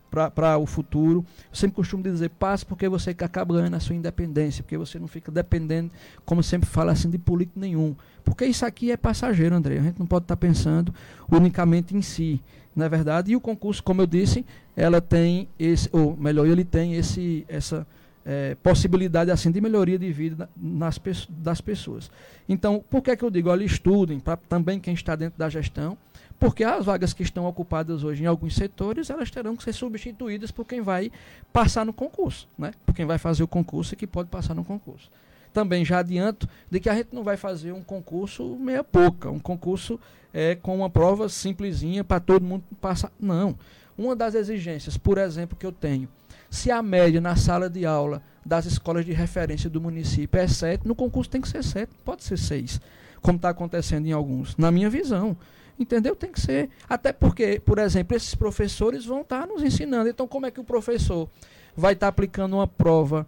[SPEAKER 3] para o futuro. Eu sempre costumo dizer, passe porque você acaba ganhando a sua independência, porque você não fica dependendo, como sempre fala assim, de político nenhum. Porque isso aqui é passageiro, André. A gente não pode estar tá pensando unicamente em si na é verdade. E o concurso, como eu disse, ela tem esse, ou melhor, ele tem esse, essa é, possibilidade assim de melhoria de vida nas, das pessoas. Então, por que, é que eu digo, olha, estudem, para também quem está dentro da gestão, porque as vagas que estão ocupadas hoje em alguns setores, elas terão que ser substituídas por quem vai passar no concurso, né? por quem vai fazer o concurso e que pode passar no concurso também já adianto de que a gente não vai fazer um concurso meia pouca, um concurso é, com uma prova simplesinha para todo mundo passar. Não. Uma das exigências, por exemplo, que eu tenho, se a média na sala de aula das escolas de referência do município é 7, no concurso tem que ser 7, pode ser 6, como está acontecendo em alguns, na minha visão. Entendeu? Tem que ser. Até porque, por exemplo, esses professores vão estar tá nos ensinando. Então, como é que o professor vai estar tá aplicando uma prova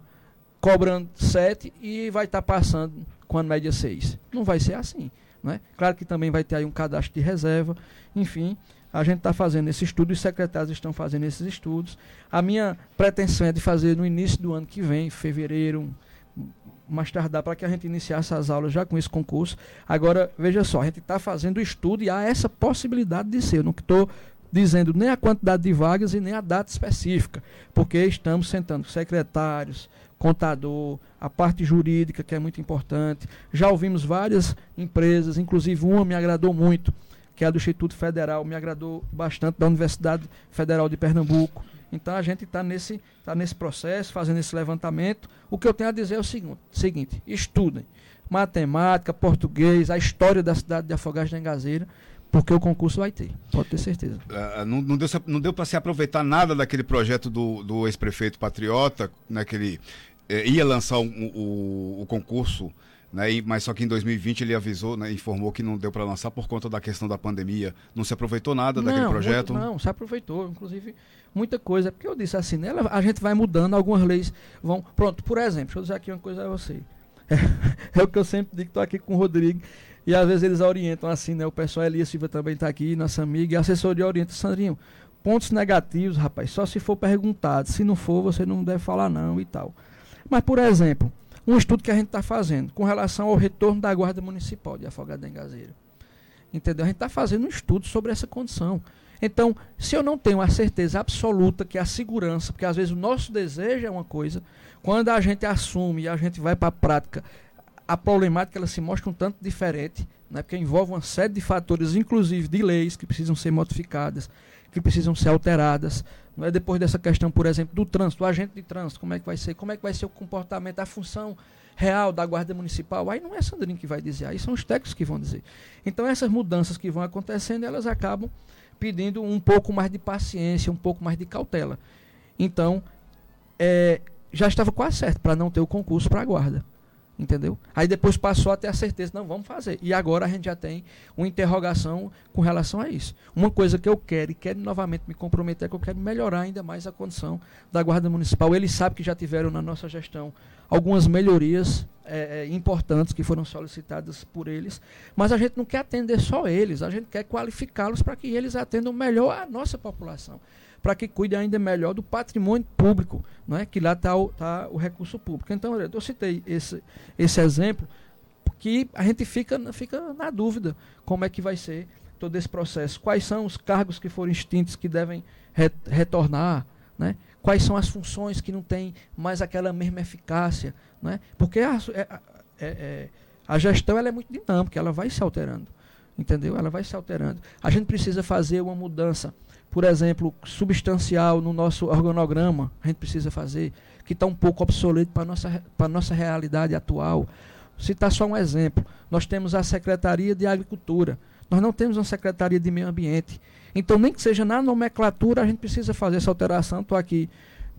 [SPEAKER 3] cobrando 7 e vai estar tá passando com a média 6. Não vai ser assim. Né? Claro que também vai ter aí um cadastro de reserva. Enfim, a gente está fazendo esse estudo, os secretários estão fazendo esses estudos. A minha pretensão é de fazer no início do ano que vem, fevereiro, mais tardar, para que a gente iniciasse as aulas já com esse concurso. Agora, veja só, a gente está fazendo o estudo e há essa possibilidade de ser. Eu não estou dizendo nem a quantidade de vagas e nem a data específica, porque estamos sentando secretários, contador, a parte jurídica, que é muito importante. Já ouvimos várias empresas, inclusive uma me agradou muito, que é do Instituto Federal, me agradou bastante, da Universidade Federal de Pernambuco. Então a gente está nesse, tá nesse processo, fazendo esse levantamento. O que eu tenho a dizer é o seguinte, seguinte estudem matemática, português, a história da cidade de Afogados da Engazeira, porque o concurso vai ter, pode ter certeza.
[SPEAKER 2] Uh, não, não, deu, não deu para se aproveitar nada daquele projeto do, do ex-prefeito Patriota, né, que ele eh, ia lançar o, o concurso, né, e, mas só que em 2020 ele avisou, né, informou que não deu para lançar por conta da questão da pandemia. Não se aproveitou nada não, daquele projeto?
[SPEAKER 3] Muito, não, se aproveitou, inclusive muita coisa. Porque eu disse assim, né, a gente vai mudando, algumas leis vão. Pronto, por exemplo, deixa eu dizer aqui uma coisa a você. É, é o que eu sempre digo, estou aqui com o Rodrigo E às vezes eles orientam assim, né? O pessoal Elias Silva também está aqui, nossa amiga, e a assessoria orienta, Sandrinho, pontos negativos, rapaz, só se for perguntado. Se não for, você não deve falar não e tal. Mas, por exemplo, um estudo que a gente está fazendo com relação ao retorno da Guarda Municipal de Afogado da Engazeira. Entendeu? A gente está fazendo um estudo sobre essa condição. Então, se eu não tenho a certeza absoluta que a segurança, porque às vezes o nosso desejo é uma coisa, quando a gente assume e a gente vai para a prática, a problemática ela se mostra um tanto diferente, né, porque envolve uma série de fatores, inclusive de leis que precisam ser modificadas, que precisam ser alteradas. Não é depois dessa questão, por exemplo, do trânsito, o agente de trânsito, como é que vai ser, como é que vai ser o comportamento, a função real da Guarda Municipal. Aí não é Sandrinho que vai dizer, aí são os técnicos que vão dizer. Então essas mudanças que vão acontecendo, elas acabam pedindo um pouco mais de paciência, um pouco mais de cautela. Então, é, já estava quase certo para não ter o concurso para a guarda. Entendeu? Aí depois passou a ter a certeza, não, vamos fazer. E agora a gente já tem uma interrogação com relação a isso. Uma coisa que eu quero e quero novamente me comprometer é que eu quero melhorar ainda mais a condição da Guarda Municipal. Eles sabem que já tiveram na nossa gestão algumas melhorias é, importantes que foram solicitadas por eles, mas a gente não quer atender só eles, a gente quer qualificá-los para que eles atendam melhor a nossa população para que cuide ainda melhor do patrimônio público, não é? que lá está o, tá o recurso público. Então, eu citei esse, esse exemplo que a gente fica, fica na dúvida como é que vai ser todo esse processo. Quais são os cargos que foram extintos que devem re, retornar, né? quais são as funções que não têm mais aquela mesma eficácia. Né? Porque a, é, é, é, a gestão ela é muito dinâmica, ela vai se alterando. Entendeu? Ela vai se alterando. A gente precisa fazer uma mudança por exemplo, substancial no nosso organograma, a gente precisa fazer, que está um pouco obsoleto para a nossa, nossa realidade atual. Citar só um exemplo. Nós temos a Secretaria de Agricultura. Nós não temos uma Secretaria de Meio Ambiente. Então, nem que seja na nomenclatura, a gente precisa fazer essa alteração. Estou aqui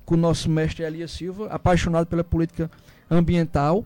[SPEAKER 3] com o nosso mestre Elias Silva, apaixonado pela política ambiental.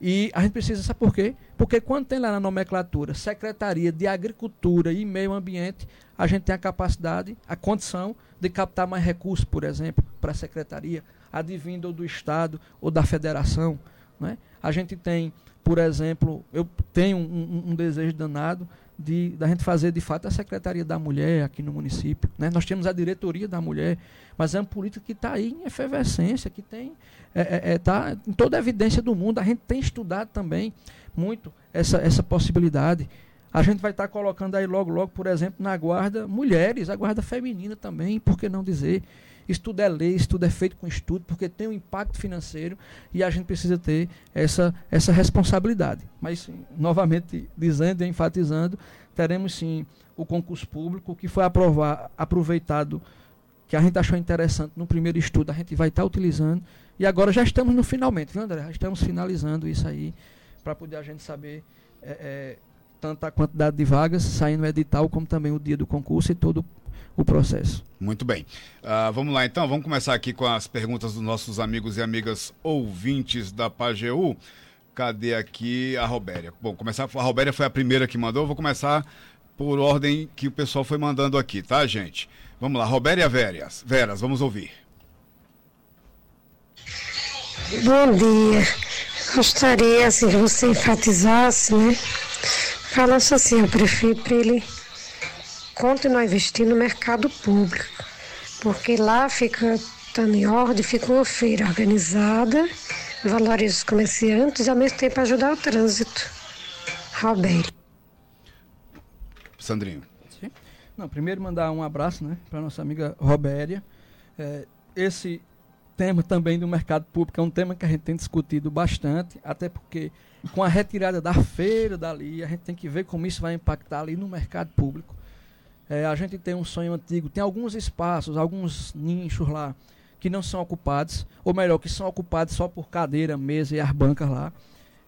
[SPEAKER 3] E a gente precisa, saber por quê? Porque quando tem lá na nomenclatura Secretaria de Agricultura e Meio Ambiente, a gente tem a capacidade, a condição de captar mais recursos, por exemplo, para a Secretaria, advindo do Estado ou da Federação. Né? A gente tem, por exemplo, eu tenho um, um, um desejo danado de da gente fazer de fato a Secretaria da Mulher aqui no município. Né? Nós temos a Diretoria da Mulher, mas é uma política que está aí em efervescência, que tem está é, é, é tá em toda a evidência do mundo. A gente tem estudado também muito essa, essa possibilidade. A gente vai estar tá colocando aí logo, logo, por exemplo, na guarda mulheres, a guarda feminina também, por que não dizer? Isso tudo é lei, isso tudo é feito com estudo, porque tem um impacto financeiro e a gente precisa ter essa, essa responsabilidade. Mas, novamente dizendo e enfatizando, teremos sim o concurso público que foi aprovar, aproveitado, que a gente achou interessante no primeiro estudo, a gente vai estar utilizando. E agora já estamos no finalmente, viu, André? Já estamos finalizando isso aí, para poder a gente saber é, é, tanto a quantidade de vagas saindo no edital, como também o dia do concurso e todo o processo.
[SPEAKER 2] Muito bem. Uh, vamos lá então, vamos começar aqui com as perguntas dos nossos amigos e amigas ouvintes da PAGEU. Cadê aqui a Robéria? Bom, começar, a Robéria foi a primeira que mandou, vou começar por ordem que o pessoal foi mandando aqui, tá, gente? Vamos lá, Robéria Veras, Veras, vamos ouvir.
[SPEAKER 10] Bom dia. Gostaria, se você enfatizasse, né? Falasse assim ao prefeito para ele continuar investindo no mercado público, porque lá fica estando em ordem, fica uma feira organizada, valoriza os comerciantes e ao mesmo tempo ajuda o trânsito. Roberto.
[SPEAKER 2] Sandrinho.
[SPEAKER 3] Sim. Não, primeiro mandar um abraço né, para nossa amiga Robéria. É, esse tema também do mercado público é um tema que a gente tem discutido bastante, até porque com a retirada da feira dali, a gente tem que ver como isso vai impactar ali no mercado público. É, a gente tem um sonho antigo, tem alguns espaços, alguns nichos lá que não são ocupados, ou melhor, que são ocupados só por cadeira, mesa e as bancas lá.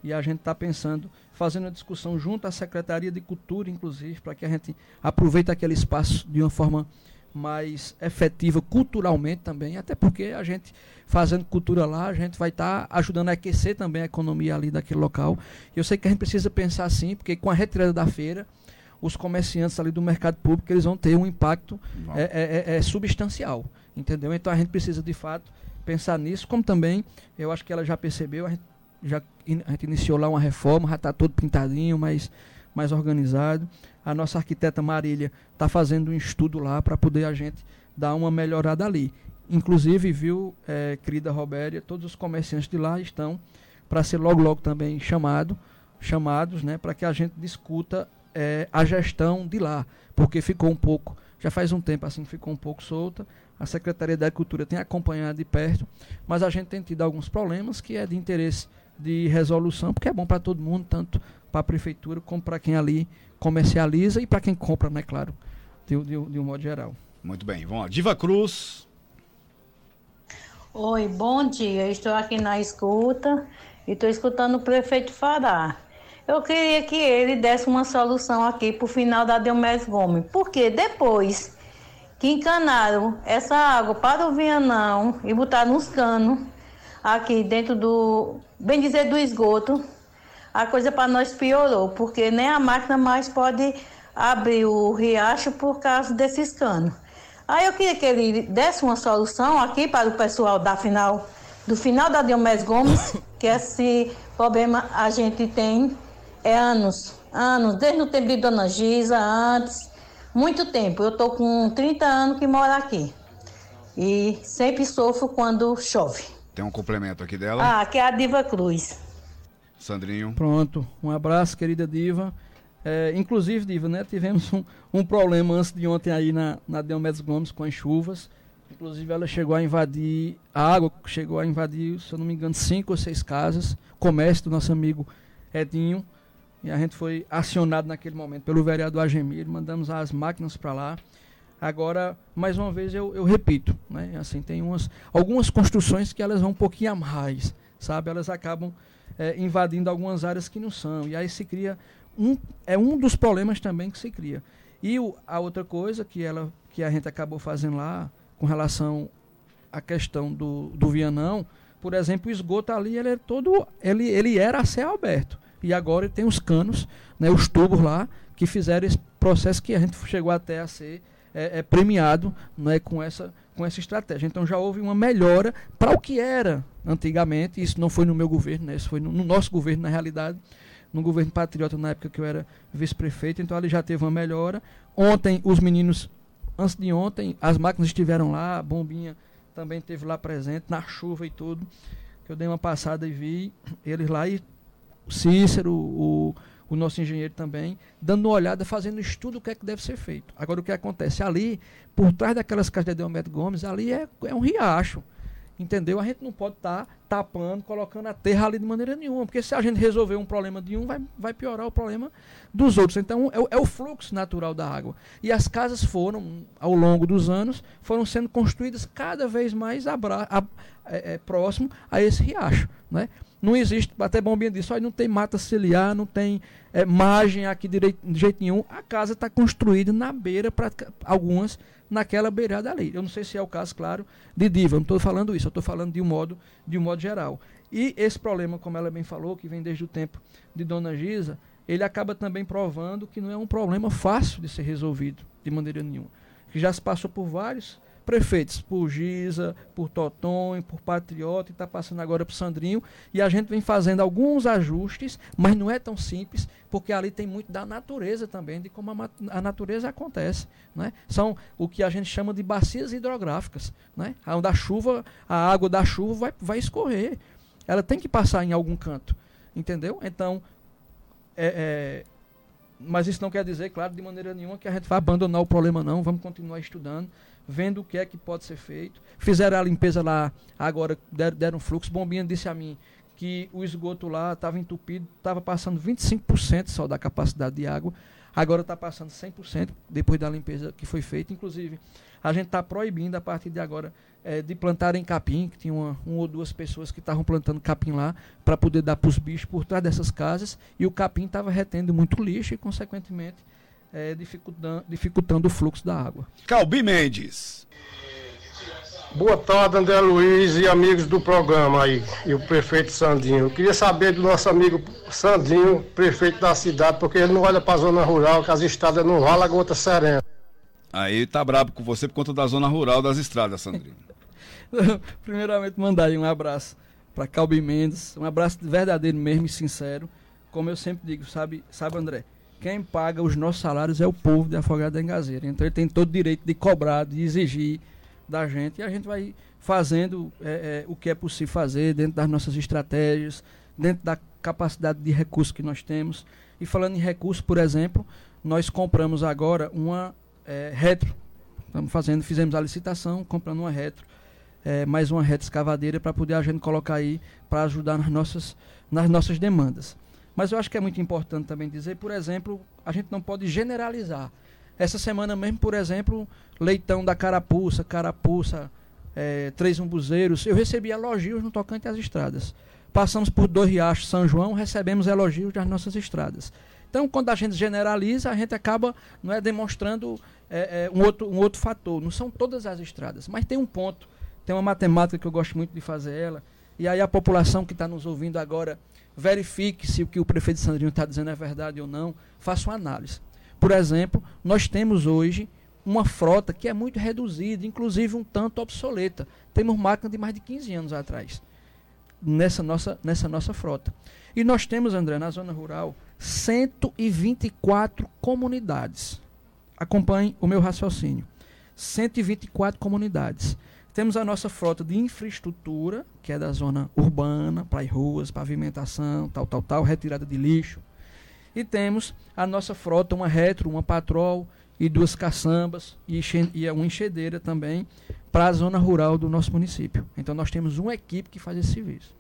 [SPEAKER 3] E a gente está pensando, fazendo uma discussão junto à Secretaria de Cultura, inclusive, para que a gente aproveite aquele espaço de uma forma mais efetiva culturalmente também, até porque a gente fazendo cultura lá, a gente vai estar tá ajudando a aquecer também a economia ali daquele local. E eu sei que a gente precisa pensar assim, porque com a retirada da feira, os comerciantes ali do mercado público eles vão ter um impacto é, é, é, é, substancial, entendeu? Então a gente precisa de fato pensar nisso, como também eu acho que ela já percebeu, a gente já a gente iniciou lá uma reforma, já está todo pintadinho, mas mais organizado. A nossa arquiteta Marília está fazendo um estudo lá para poder a gente dar uma melhorada ali. Inclusive, viu, é, querida Robéria, todos os comerciantes de lá estão para ser logo logo também chamado, chamados, né, para que a gente discuta é, a gestão de lá, porque ficou um pouco, já faz um tempo assim, ficou um pouco solta. A Secretaria da Cultura tem acompanhado de perto, mas a gente tem tido alguns problemas que é de interesse de resolução, porque é bom para todo mundo, tanto para a prefeitura como para quem ali comercializa e para quem compra, né, claro, de, de, de um modo geral.
[SPEAKER 2] Muito bem, vamos lá. Diva Cruz.
[SPEAKER 11] Oi, bom dia. Estou aqui na escuta e estou escutando o prefeito Fará. Eu queria que ele desse uma solução aqui para o final da Diomedes Gomes, porque depois que encanaram essa água para o Vianão e botaram nos canos aqui dentro do, bem dizer, do esgoto, a coisa para nós piorou, porque nem a máquina mais pode abrir o riacho por causa desses canos. Aí eu queria que ele desse uma solução aqui para o pessoal da final, do final da Diomedes Gomes, que esse problema a gente tem é anos, anos, desde o tempo de Dona Giza, antes, muito tempo. Eu estou com 30 anos que moro aqui. E sempre sofro quando chove.
[SPEAKER 2] Tem um complemento aqui dela.
[SPEAKER 11] Ah, que é a Diva Cruz.
[SPEAKER 2] Sandrinho.
[SPEAKER 3] Pronto. Um abraço, querida Diva. É, inclusive, Diva, né? Tivemos um, um, problema antes de ontem aí na, na Diomedes Gomes com as chuvas. Inclusive, ela chegou a invadir a água, chegou a invadir, se eu não me engano, cinco ou seis casas. Comércio do nosso amigo Edinho. E a gente foi acionado naquele momento pelo vereador Agemir, mandamos as máquinas para lá. Agora, mais uma vez, eu, eu repito, né? Assim, tem umas, algumas construções que elas vão um pouquinho a mais, sabe? Elas acabam é, invadindo algumas áreas que não são. E aí se cria um, é um dos problemas também que se cria. E o, a outra coisa que ela que a gente acabou fazendo lá com relação à questão do, do Vianão, por exemplo, o esgoto ali ele é todo ele, ele era a céu aberto e agora tem os canos, né, os tubos lá, que fizeram esse processo que a gente chegou até a ser é, é, premiado né, com, essa, com essa estratégia. Então já houve uma melhora para o que era antigamente, isso não foi no meu governo, né, isso foi no, no nosso governo, na realidade, no governo patriota, na época que eu era vice-prefeito, então ali já teve uma melhora. Ontem, os meninos, antes de ontem, as máquinas estiveram lá, a bombinha também esteve lá presente, na chuva e tudo, que eu dei uma passada e vi eles lá e Cícero, o, o nosso engenheiro também, dando uma olhada, fazendo estudo do que é que deve ser feito. Agora, o que acontece? Ali, por trás daquelas casas de Adelmeto Gomes, ali é, é um riacho. Entendeu? A gente não pode estar tá tapando, colocando a terra ali de maneira nenhuma, porque se a gente resolver um problema de um, vai, vai piorar o problema dos outros. Então, é, é o fluxo natural da água. E as casas foram, ao longo dos anos, foram sendo construídas cada vez mais abra, a, é, é, próximo a esse riacho. Né? Não existe, até Bombinha disse, não tem mata ciliar, não tem é, margem aqui direito, de jeito nenhum. A casa está construída na beira, para algumas naquela beirada ali. Eu não sei se é o caso, claro, de Diva. Não estou falando isso, eu estou falando de um modo, de um modo geral. E esse problema, como ela bem falou, que vem desde o tempo de Dona Giza, ele acaba também provando que não é um problema fácil de ser resolvido de maneira nenhuma. Que já se passou por vários prefeitos, por Giza, por Totonho, por Patriota, e está passando agora para Sandrinho. E a gente vem fazendo alguns ajustes, mas não é tão simples, porque ali tem muito da natureza também, de como a, a natureza acontece. Né? São o que a gente chama de bacias hidrográficas. Né? Onde a chuva, a água da chuva vai, vai escorrer. Ela tem que passar em algum canto. Entendeu? Então, é, é, mas isso não quer dizer, claro, de maneira nenhuma que a gente vai abandonar o problema, não. Vamos continuar estudando vendo o que é que pode ser feito. Fizeram a limpeza lá, agora deram, deram fluxo. Bombinha disse a mim que o esgoto lá estava entupido, estava passando 25% só da capacidade de água. Agora está passando 100% depois da limpeza que foi feita. Inclusive, a gente está proibindo a partir de agora é, de plantarem capim, que tinha uma, uma ou duas pessoas que estavam plantando capim lá para poder dar para os bichos por trás dessas casas. E o capim estava retendo muito lixo e, consequentemente, é, dificultando, dificultando o fluxo da água.
[SPEAKER 2] Calbi Mendes.
[SPEAKER 12] Boa tarde, André Luiz e amigos do programa aí, e o prefeito Sandinho. Eu queria saber do nosso amigo Sandinho, prefeito da cidade, porque ele não olha para a zona rural, que as estradas não rolam, a gota serena.
[SPEAKER 2] Aí tá brabo com você por conta da zona rural das estradas, Sandrinho.
[SPEAKER 3] Primeiramente, mandar aí um abraço para Calbi Mendes, um abraço verdadeiro mesmo e sincero. Como eu sempre digo, sabe, sabe André? quem paga os nossos salários é o povo de Afogado da Engazeira. Então ele tem todo o direito de cobrar, de exigir da gente e a gente vai fazendo é, é, o que é possível fazer dentro das nossas estratégias, dentro da capacidade de recursos que nós temos. E falando em recursos, por exemplo, nós compramos agora uma é, retro. Estamos fazendo, fizemos a licitação, comprando uma retro, é, mais uma retro escavadeira para poder a gente colocar aí para ajudar nas nossas, nas nossas demandas. Mas eu acho que é muito importante também dizer, por exemplo, a gente não pode generalizar. Essa semana mesmo, por exemplo, leitão da carapuça, carapuça, é, três umbuzeiros, eu recebi elogios no tocante às estradas. Passamos por dois riachos São João, recebemos elogios das nossas estradas. Então, quando a gente generaliza, a gente acaba não é, demonstrando é, é, um, outro, um outro fator. Não são todas as estradas, mas tem um ponto, tem uma matemática que eu gosto muito de fazer ela, e aí a população que está nos ouvindo agora verifique se o que o prefeito Sandrinho está dizendo é verdade ou não, faça uma análise. Por exemplo, nós temos hoje uma frota que é muito reduzida, inclusive um tanto obsoleta. Temos máquina de mais de 15 anos atrás nessa nossa, nessa nossa frota. E nós temos, André, na zona rural, 124 comunidades. Acompanhe o meu raciocínio. 124 comunidades. Temos a nossa frota de infraestrutura, que é da zona urbana, para ruas, pavimentação, tal, tal, tal, retirada de lixo. E temos a nossa frota, uma retro, uma patrol e duas caçambas e, e uma enxedeira também para a zona rural do nosso município. Então nós temos uma equipe que faz esse serviço.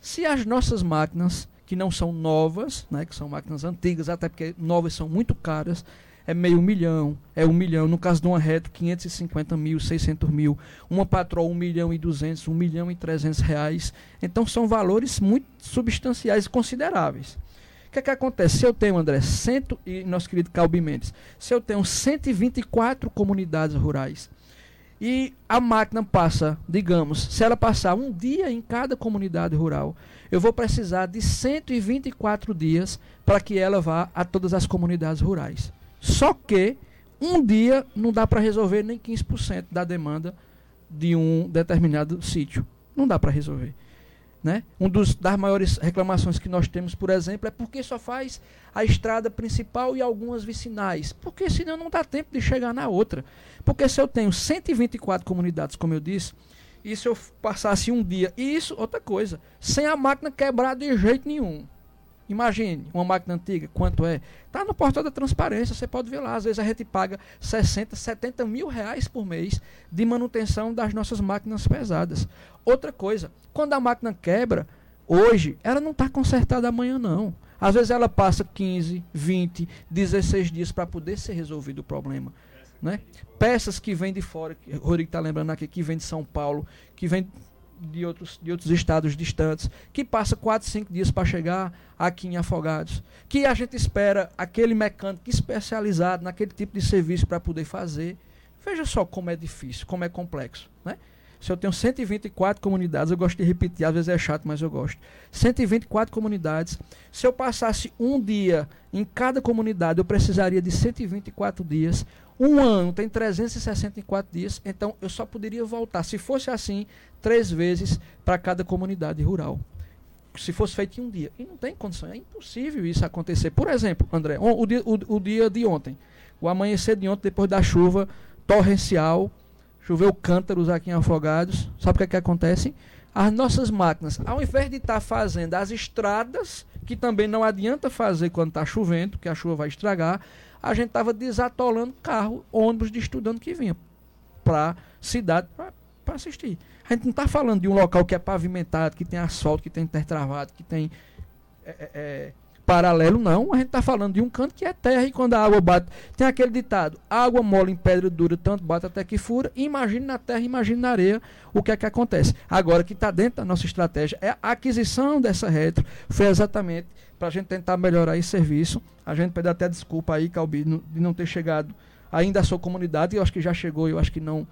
[SPEAKER 3] Se as nossas máquinas, que não são novas, né, que são máquinas antigas, até porque novas são muito caras, é meio milhão, é um milhão. No caso de uma retro, 550 mil, 600 mil. Uma patrol, 1 milhão e 200, 1 milhão e 300 reais. Então são valores muito substanciais e consideráveis. Que é que acontece? Se eu tenho, André, cento, e nosso querido Calbi Mendes, se eu tenho 124 comunidades rurais e a máquina passa, digamos, se ela passar um dia em cada comunidade rural, eu vou precisar de 124 dias para que ela vá a todas as comunidades rurais. Só que um dia não dá para resolver nem 15% da demanda de um determinado sítio. Não dá para resolver. Né? Um dos das maiores reclamações que nós temos, por exemplo, é porque só faz a estrada principal e algumas vicinais. Porque senão não dá tempo de chegar na outra. Porque se eu tenho 124 comunidades, como eu disse, e se eu passasse um dia, e isso, outra coisa, sem a máquina quebrar de jeito nenhum. Imagine uma máquina antiga, quanto é? Está no portal da transparência, você pode ver lá. Às vezes a gente paga 60, 70 mil reais por mês de manutenção das nossas máquinas pesadas. Outra coisa, quando a máquina quebra, hoje, ela não está consertada amanhã, não. Às vezes ela passa 15, 20, 16 dias para poder ser resolvido o problema. Né? Peças que vêm de fora, o Rodrigo está lembrando aqui, que vem de São Paulo, que vem de outros, de outros estados distantes, que passa 4, 5 dias para chegar aqui em Afogados, que a gente espera aquele mecânico especializado naquele tipo de serviço para poder fazer. Veja só como é difícil, como é complexo. Né? Se eu tenho 124 comunidades, eu gosto de repetir, às vezes é chato, mas eu gosto. 124 comunidades. Se eu passasse um dia em cada comunidade, eu precisaria de 124 dias. Um ano tem 364 dias, então eu só poderia voltar, se fosse assim, três vezes para cada comunidade rural. Se fosse feito em um dia. E não tem condição, é impossível isso acontecer. Por exemplo, André, o, o, dia, o, o dia de ontem, o amanhecer de ontem, depois da chuva torrencial, choveu cântaros aqui em Afogados, sabe o que, é que acontece? As nossas máquinas, ao invés de estar tá fazendo as estradas, que também não adianta fazer quando está chovendo, que a chuva vai estragar, a gente estava desatolando carro, ônibus de estudante que vinha para cidade para assistir. A gente não está falando de um local que é pavimentado, que tem asfalto, que tem intertravado, que tem é, é, é paralelo, não. A gente está falando de um canto que é terra e quando a água bate. Tem aquele ditado: água mole em pedra dura, tanto bate até que fura. Imagine na terra, imagine na areia o que é que acontece. Agora, que está dentro da nossa estratégia é a aquisição dessa retro. Foi exatamente para a gente tentar melhorar esse serviço. A gente pede até desculpa aí, Calbi, de não ter chegado ainda à sua comunidade. Eu acho que já chegou, eu acho que não.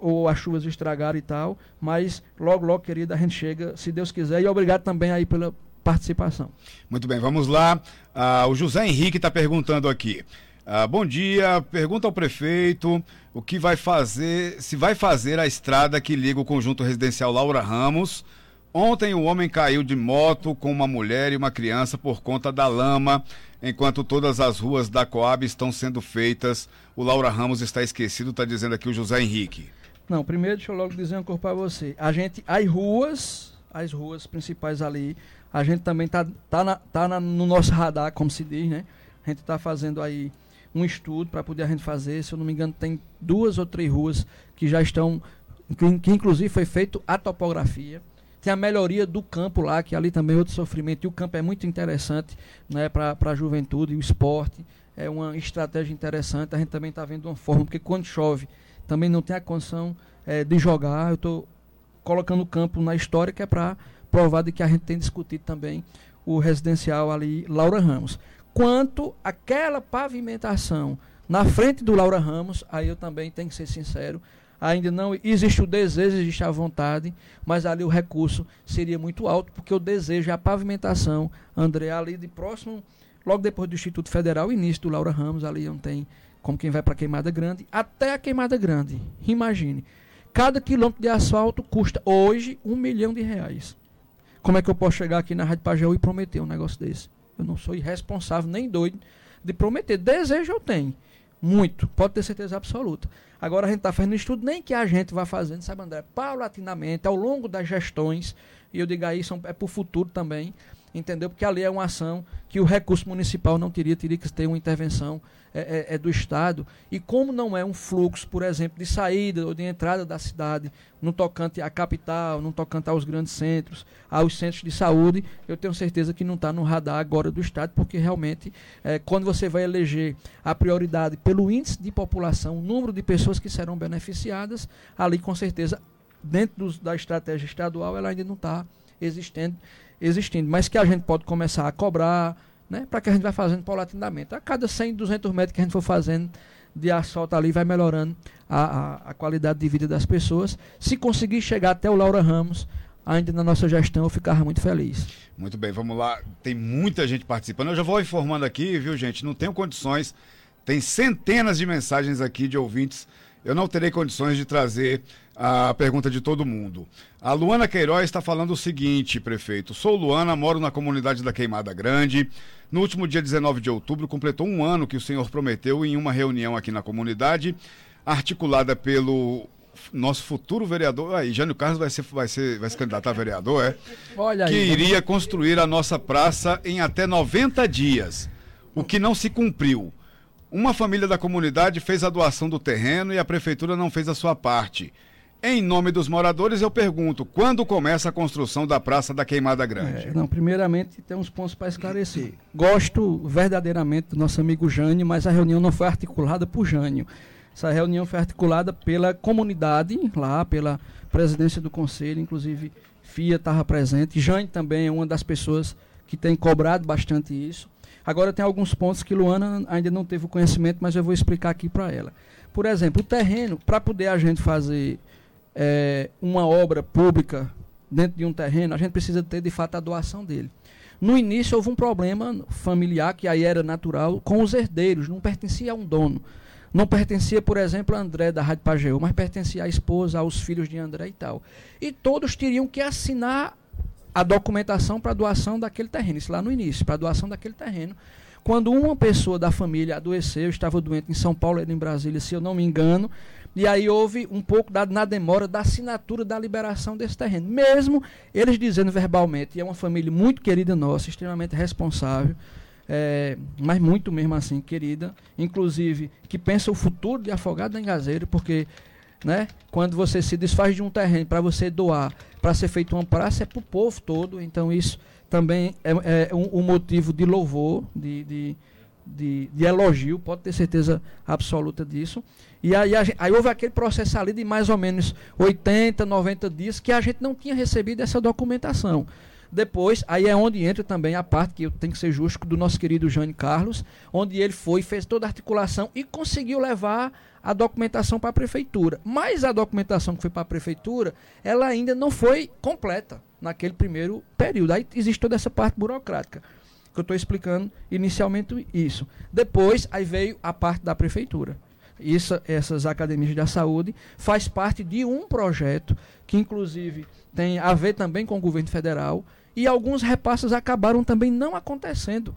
[SPEAKER 3] Ou as chuvas estragaram e tal. Mas logo, logo, querida, a gente chega, se Deus quiser. E obrigado também aí pela participação.
[SPEAKER 2] Muito bem, vamos lá. Ah, o José Henrique está perguntando aqui. Ah, bom dia, pergunta ao prefeito o que vai fazer, se vai fazer a estrada que liga o conjunto residencial Laura Ramos Ontem o homem caiu de moto com uma mulher e uma criança por conta da lama, enquanto todas as ruas da Coab estão sendo feitas. O Laura Ramos está esquecido, está dizendo aqui o José Henrique.
[SPEAKER 3] Não, primeiro deixa eu logo dizer uma coisa para você. A gente, as ruas, as ruas principais ali, a gente também tá, tá, na, tá na, no nosso radar, como se diz, né? A gente está fazendo aí um estudo para poder a gente fazer. Se eu não me engano, tem duas ou três ruas que já estão, que, que inclusive foi feito a topografia tem a melhoria do campo lá, que ali também é outro sofrimento. E o campo é muito interessante né, para a juventude, o esporte. É uma estratégia interessante. A gente também está vendo uma forma, porque quando chove também não tem a condição é, de jogar. Eu estou colocando o campo na história, que é para provar de que a gente tem discutido também o residencial ali, Laura Ramos. Quanto aquela pavimentação na frente do Laura Ramos, aí eu também tenho que ser sincero, ainda não existe o desejo, existe a vontade, mas ali o recurso seria muito alto, porque o desejo é a pavimentação, André, ali de próximo, logo depois do Instituto Federal, início do Laura Ramos, ali não tem como quem vai para Queimada Grande, até a Queimada Grande. Imagine, cada quilômetro de asfalto custa hoje um milhão de reais. Como é que eu posso chegar aqui na Rádio Pajeú e prometer um negócio desse? Eu não sou irresponsável nem doido de prometer. Desejo eu tenho. Muito, pode ter certeza absoluta. Agora a gente está fazendo estudo, nem que a gente vá fazendo, sabe, André, paulatinamente, ao longo das gestões, e eu digo aí, são, é para o futuro também, entendeu? Porque ali é uma ação que o recurso municipal não teria, teria que ter uma intervenção é, é, é, do Estado. E como não é um fluxo, por exemplo, de saída ou de entrada da cidade, no tocante à capital, no tocante aos grandes centros, aos centros de saúde, eu tenho certeza que não está no radar agora do Estado, porque realmente, é, quando você vai eleger a prioridade pelo índice de população, o número de pessoas que serão beneficiadas, ali com certeza, dentro da estratégia estadual, ela ainda não está existindo existindo, mas que a gente pode começar a cobrar, né, para que a gente vai fazendo paulatinamente. A cada 100, 200 metros que a gente for fazendo de asfalto ali, vai melhorando a, a, a qualidade de vida das pessoas. Se conseguir chegar até o Laura Ramos, ainda na nossa gestão, eu ficava muito feliz.
[SPEAKER 2] Muito bem, vamos lá. Tem muita gente participando. Eu já vou informando aqui, viu, gente? Não tenho condições. Tem centenas de mensagens aqui de ouvintes. Eu não terei condições de trazer a pergunta de todo mundo. A Luana Queiroz está falando o seguinte, prefeito. Sou Luana, moro na comunidade da Queimada Grande. No último dia 19 de outubro, completou um ano que o senhor prometeu em uma reunião aqui na comunidade, articulada pelo nosso futuro vereador, aí, Jânio Carlos vai, ser, vai, ser, vai se candidatar a vereador, é?
[SPEAKER 3] Olha aí,
[SPEAKER 2] que iria construir a nossa praça em até 90 dias, o que não se cumpriu. Uma família da comunidade fez a doação do terreno e a prefeitura não fez a sua parte. Em nome dos moradores, eu pergunto: quando começa a construção da Praça da Queimada Grande?
[SPEAKER 3] É, não, primeiramente tem uns pontos para esclarecer. Gosto verdadeiramente do nosso amigo Jânio, mas a reunião não foi articulada por Jânio. Essa reunião foi articulada pela comunidade, lá, pela presidência do conselho, inclusive FIA estava presente. Jânio também é uma das pessoas que tem cobrado bastante isso. Agora tem alguns pontos que Luana ainda não teve o conhecimento, mas eu vou explicar aqui para ela. Por exemplo, o terreno, para poder a gente fazer é, uma obra pública dentro de um terreno, a gente precisa ter de fato a doação dele. No início houve um problema familiar, que aí era natural, com os herdeiros, não pertencia a um dono. Não pertencia, por exemplo, a André da Rádio Pageu, mas pertencia à esposa, aos filhos de André e tal. E todos teriam que assinar a documentação para doação daquele terreno, isso lá no início, para doação daquele terreno. Quando uma pessoa da família adoeceu, estava doente em São Paulo e em Brasília, se eu não me engano, e aí houve um pouco da, na demora da assinatura da liberação desse terreno. Mesmo eles dizendo verbalmente, e é uma família muito querida nossa, extremamente responsável, é, mas muito mesmo assim querida, inclusive que pensa o futuro de Afogado da Engazeira, porque né, quando você se desfaz de um terreno para você doar, para ser feito uma praça, é para o povo todo, então isso também é, é um, um, motivo de louvor, de, de, de, de elogio, pode ter certeza absoluta disso. E aí, gente, aí, houve aquele processo ali de mais ou menos 80, 90 dias que a gente não tinha recebido essa documentação. Depois, aí é onde entra também a parte que eu tenho que ser justo do nosso querido Jânio Carlos, onde ele foi, fez toda a articulação e conseguiu levar a documentação para a prefeitura. Mas a documentação que foi para a prefeitura, ela ainda não foi completa naquele primeiro período. Aí existe toda essa parte burocrática que eu estou explicando inicialmente isso. Depois, aí veio a parte da prefeitura. isso, essas academias da saúde, faz parte de um projeto que, inclusive, tem a ver também com o governo federal, e alguns repasses acabaram também não acontecendo.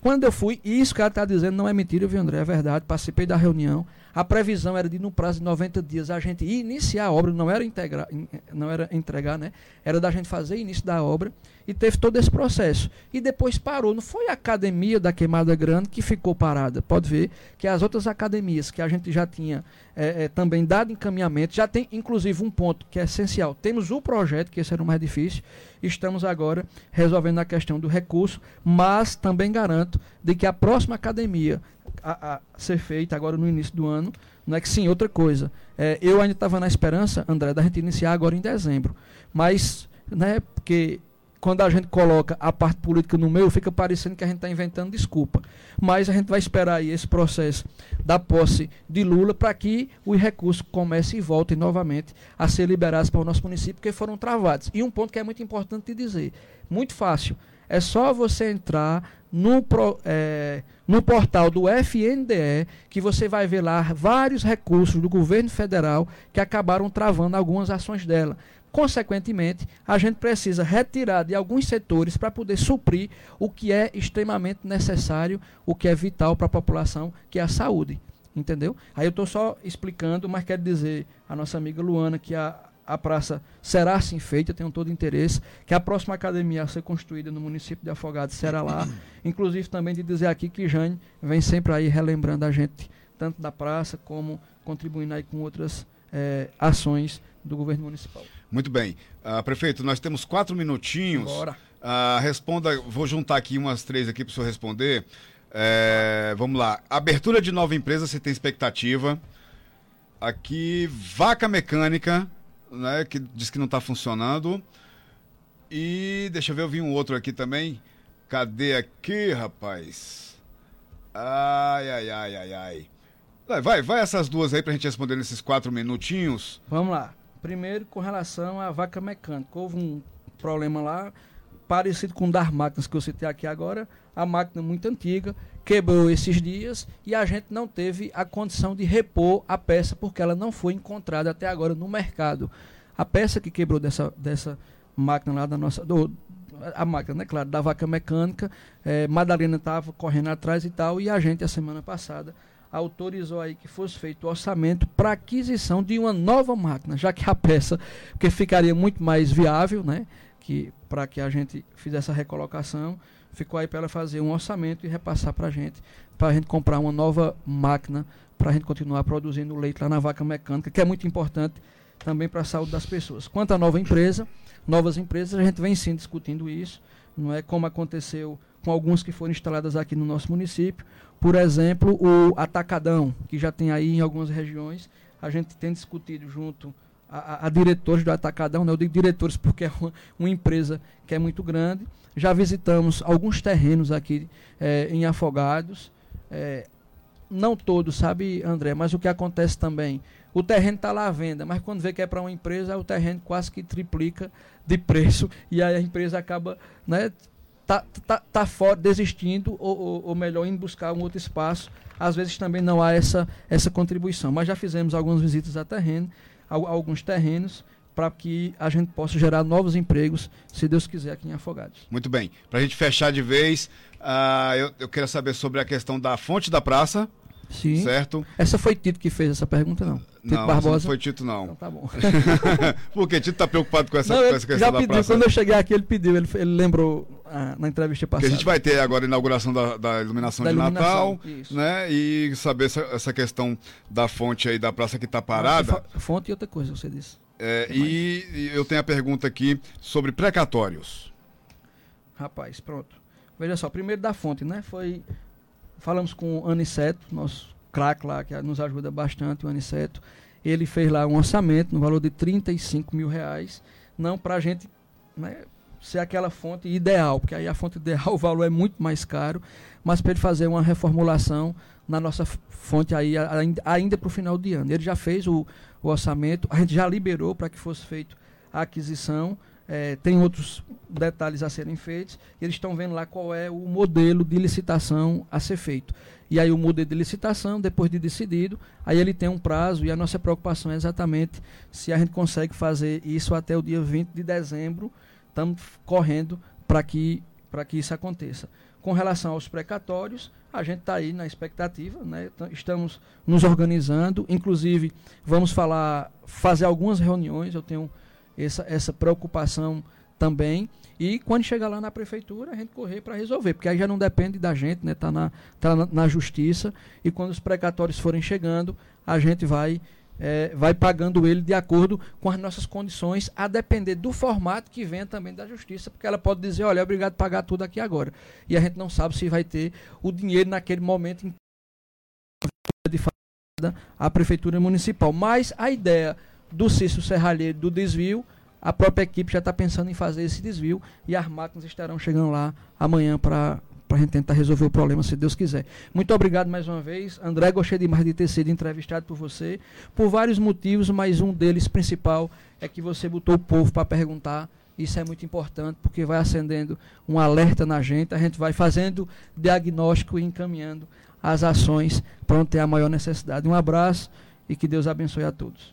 [SPEAKER 3] Quando eu fui, e isso que ela está dizendo não é mentira, viu, André? É verdade. Participei da reunião. A previsão era de, no prazo de 90 dias, a gente iniciar a obra, não era, integrar, não era entregar, né? Era da gente fazer início da obra e teve todo esse processo. E depois parou. Não foi a academia da Queimada Grande que ficou parada. Pode ver que as outras academias que a gente já tinha é, é, também dado encaminhamento, já tem inclusive um ponto que é essencial. Temos o projeto, que esse era o mais difícil, estamos agora resolvendo a questão do recurso, mas também garanto de que a próxima academia a, a ser feita agora no início do ano, não é que sim, outra coisa. É, eu ainda estava na esperança, André, da gente iniciar agora em dezembro. Mas, né, porque quando a gente coloca a parte política no meio, fica parecendo que a gente está inventando desculpa. Mas a gente vai esperar aí esse processo da posse de Lula para que os recursos comecem e voltem novamente a ser liberados para o nosso município, porque foram travados. E um ponto que é muito importante de dizer, muito fácil, é só você entrar no, pro, é, no portal do FNDE, que você vai ver lá vários recursos do governo federal que acabaram travando algumas ações dela. Consequentemente, a gente precisa retirar de alguns setores para poder suprir o que é extremamente necessário, o que é vital para a população, que é a saúde. Entendeu? Aí eu estou só explicando, mas quero dizer à nossa amiga Luana que a, a praça será assim feita, tenho todo interesse, que a próxima academia a ser construída no município de Afogados será lá. Inclusive também de dizer aqui que Jane vem sempre aí relembrando a gente, tanto da praça como contribuindo aí com outras é, ações do governo municipal.
[SPEAKER 2] Muito bem. Uh, prefeito, nós temos quatro minutinhos.
[SPEAKER 3] Bora.
[SPEAKER 2] Uh, responda, vou juntar aqui umas três aqui para o senhor responder. É, vamos lá. Abertura de nova empresa, você tem expectativa. Aqui, vaca mecânica, né, que diz que não está funcionando. E deixa eu ver, eu vi um outro aqui também. Cadê aqui, rapaz? Ai, ai, ai, ai, ai. Vai, vai, vai essas duas aí pra gente responder nesses quatro minutinhos.
[SPEAKER 3] Vamos lá. Primeiro, com relação à vaca mecânica. Houve um problema lá, parecido com das máquinas que eu citei aqui agora. A máquina muito antiga, quebrou esses dias e a gente não teve a condição de repor a peça porque ela não foi encontrada até agora no mercado. A peça que quebrou dessa, dessa máquina lá da nossa. Do, a máquina, né? Claro, da vaca mecânica. É, Madalena estava correndo atrás e tal, e a gente, a semana passada, autorizou aí que fosse feito o orçamento para aquisição de uma nova máquina, já que a peça, porque ficaria muito mais viável, né, que para que a gente fizesse a recolocação, ficou aí para ela fazer um orçamento e repassar para a gente, para a gente comprar uma nova máquina para a gente continuar produzindo leite lá na vaca mecânica, que é muito importante também para a saúde das pessoas. Quanto à nova empresa, novas empresas, a gente vem sim discutindo isso, não é como aconteceu com alguns que foram instaladas aqui no nosso município. Por exemplo, o Atacadão, que já tem aí em algumas regiões. A gente tem discutido junto a, a, a diretores do Atacadão, né? eu digo diretores porque é uma, uma, empresa que é muito grande. Já visitamos alguns terrenos aqui é, em Afogados. É, não todos, sabe, André, mas o que acontece também, o terreno está lá à venda, mas quando vê que é para uma empresa, o terreno quase que triplica de preço e aí a empresa acaba né, tá, tá, tá fora, desistindo, ou, ou, ou, melhor, indo buscar um outro espaço. Às vezes também não há essa, essa contribuição. Mas já fizemos algumas visitas a terreno, a, a alguns terrenos, para que a gente possa gerar novos empregos, se Deus quiser, aqui em Afogados.
[SPEAKER 2] Muito bem. Para a gente fechar de vez, uh, eu, eu quero saber sobre a questão da fonte da praça.
[SPEAKER 3] Sim.
[SPEAKER 2] Certo?
[SPEAKER 3] Essa foi Tito que fez essa pergunta, não? Tito
[SPEAKER 2] não,
[SPEAKER 3] Barbosa?
[SPEAKER 2] não foi Tito, não.
[SPEAKER 3] Então, tá bom.
[SPEAKER 2] Porque Tito está preocupado com essa,
[SPEAKER 3] não,
[SPEAKER 2] com essa questão
[SPEAKER 3] já pediu,
[SPEAKER 2] da praça.
[SPEAKER 3] Quando eu cheguei aqui, ele pediu, ele, ele lembrou na entrevista passada.
[SPEAKER 2] Porque a gente vai ter agora a inauguração da, da iluminação
[SPEAKER 3] Da
[SPEAKER 2] de
[SPEAKER 3] iluminação,
[SPEAKER 2] Natal,
[SPEAKER 3] isso.
[SPEAKER 2] né? E saber essa, essa questão da fonte aí da praça que está parada.
[SPEAKER 3] Fa- Fonte e outra coisa, você disse.
[SPEAKER 2] É,
[SPEAKER 3] que
[SPEAKER 2] e, e eu tenho a pergunta aqui sobre precatórios.
[SPEAKER 3] Rapaz, pronto. Veja só, primeiro da fonte, né? Foi. Falamos com o Aniceto, nosso craque lá, que nos ajuda bastante, o Aniceto. Ele fez lá um orçamento no valor de 35 mil reais. Não para a gente né, ser aquela fonte ideal, porque aí a fonte ideal o valor é muito mais caro, mas para ele fazer uma reformulação na nossa fonte aí ainda, ainda para o final de ano. Ele já fez o, o orçamento, a gente já liberou para que fosse feito a aquisição. é, tem outros detalhes a serem feitos, e eles estão vendo lá qual é o modelo de licitação a ser feito. E aí o modelo de licitação, depois de decidido, aí ele tem um prazo e a nossa preocupação é exatamente se a gente consegue fazer isso até o dia 20 de dezembro. Estamos correndo para que, que isso aconteça. Com relação aos precatórios, a gente está aí na expectativa, né? estamos nos organizando, inclusive vamos falar, fazer algumas reuniões, eu tenho essa, essa preocupação também. E quando chegar lá na prefeitura, a gente correr para resolver, porque aí já não depende da gente, né? Está na, tá na, na, justiça. E quando os precatórios forem chegando, a gente vai, é, vai pagando ele de acordo com as nossas condições, a depender do formato que vem também da justiça, porque ela pode dizer, olha, obrigado a pagar tudo aqui agora. E a gente não sabe se vai ter o dinheiro naquele momento em de a prefeitura municipal. Mas a ideia do Cício Serralheiro do desvio a própria equipe já está pensando em fazer esse desvio e as máquinas estarão chegando lá amanhã para para a gente tentar resolver o problema, se Deus quiser. Muito obrigado mais uma vez. André, gostei demais de ter sido entrevistado por você, por vários motivos, mas um deles principal é que você botou o povo para perguntar. Isso é muito importante, porque vai acendendo um alerta na gente, a gente vai fazendo diagnóstico e encaminhando as ações para onde tem a maior necessidade. Um abraço e que Deus abençoe a todos.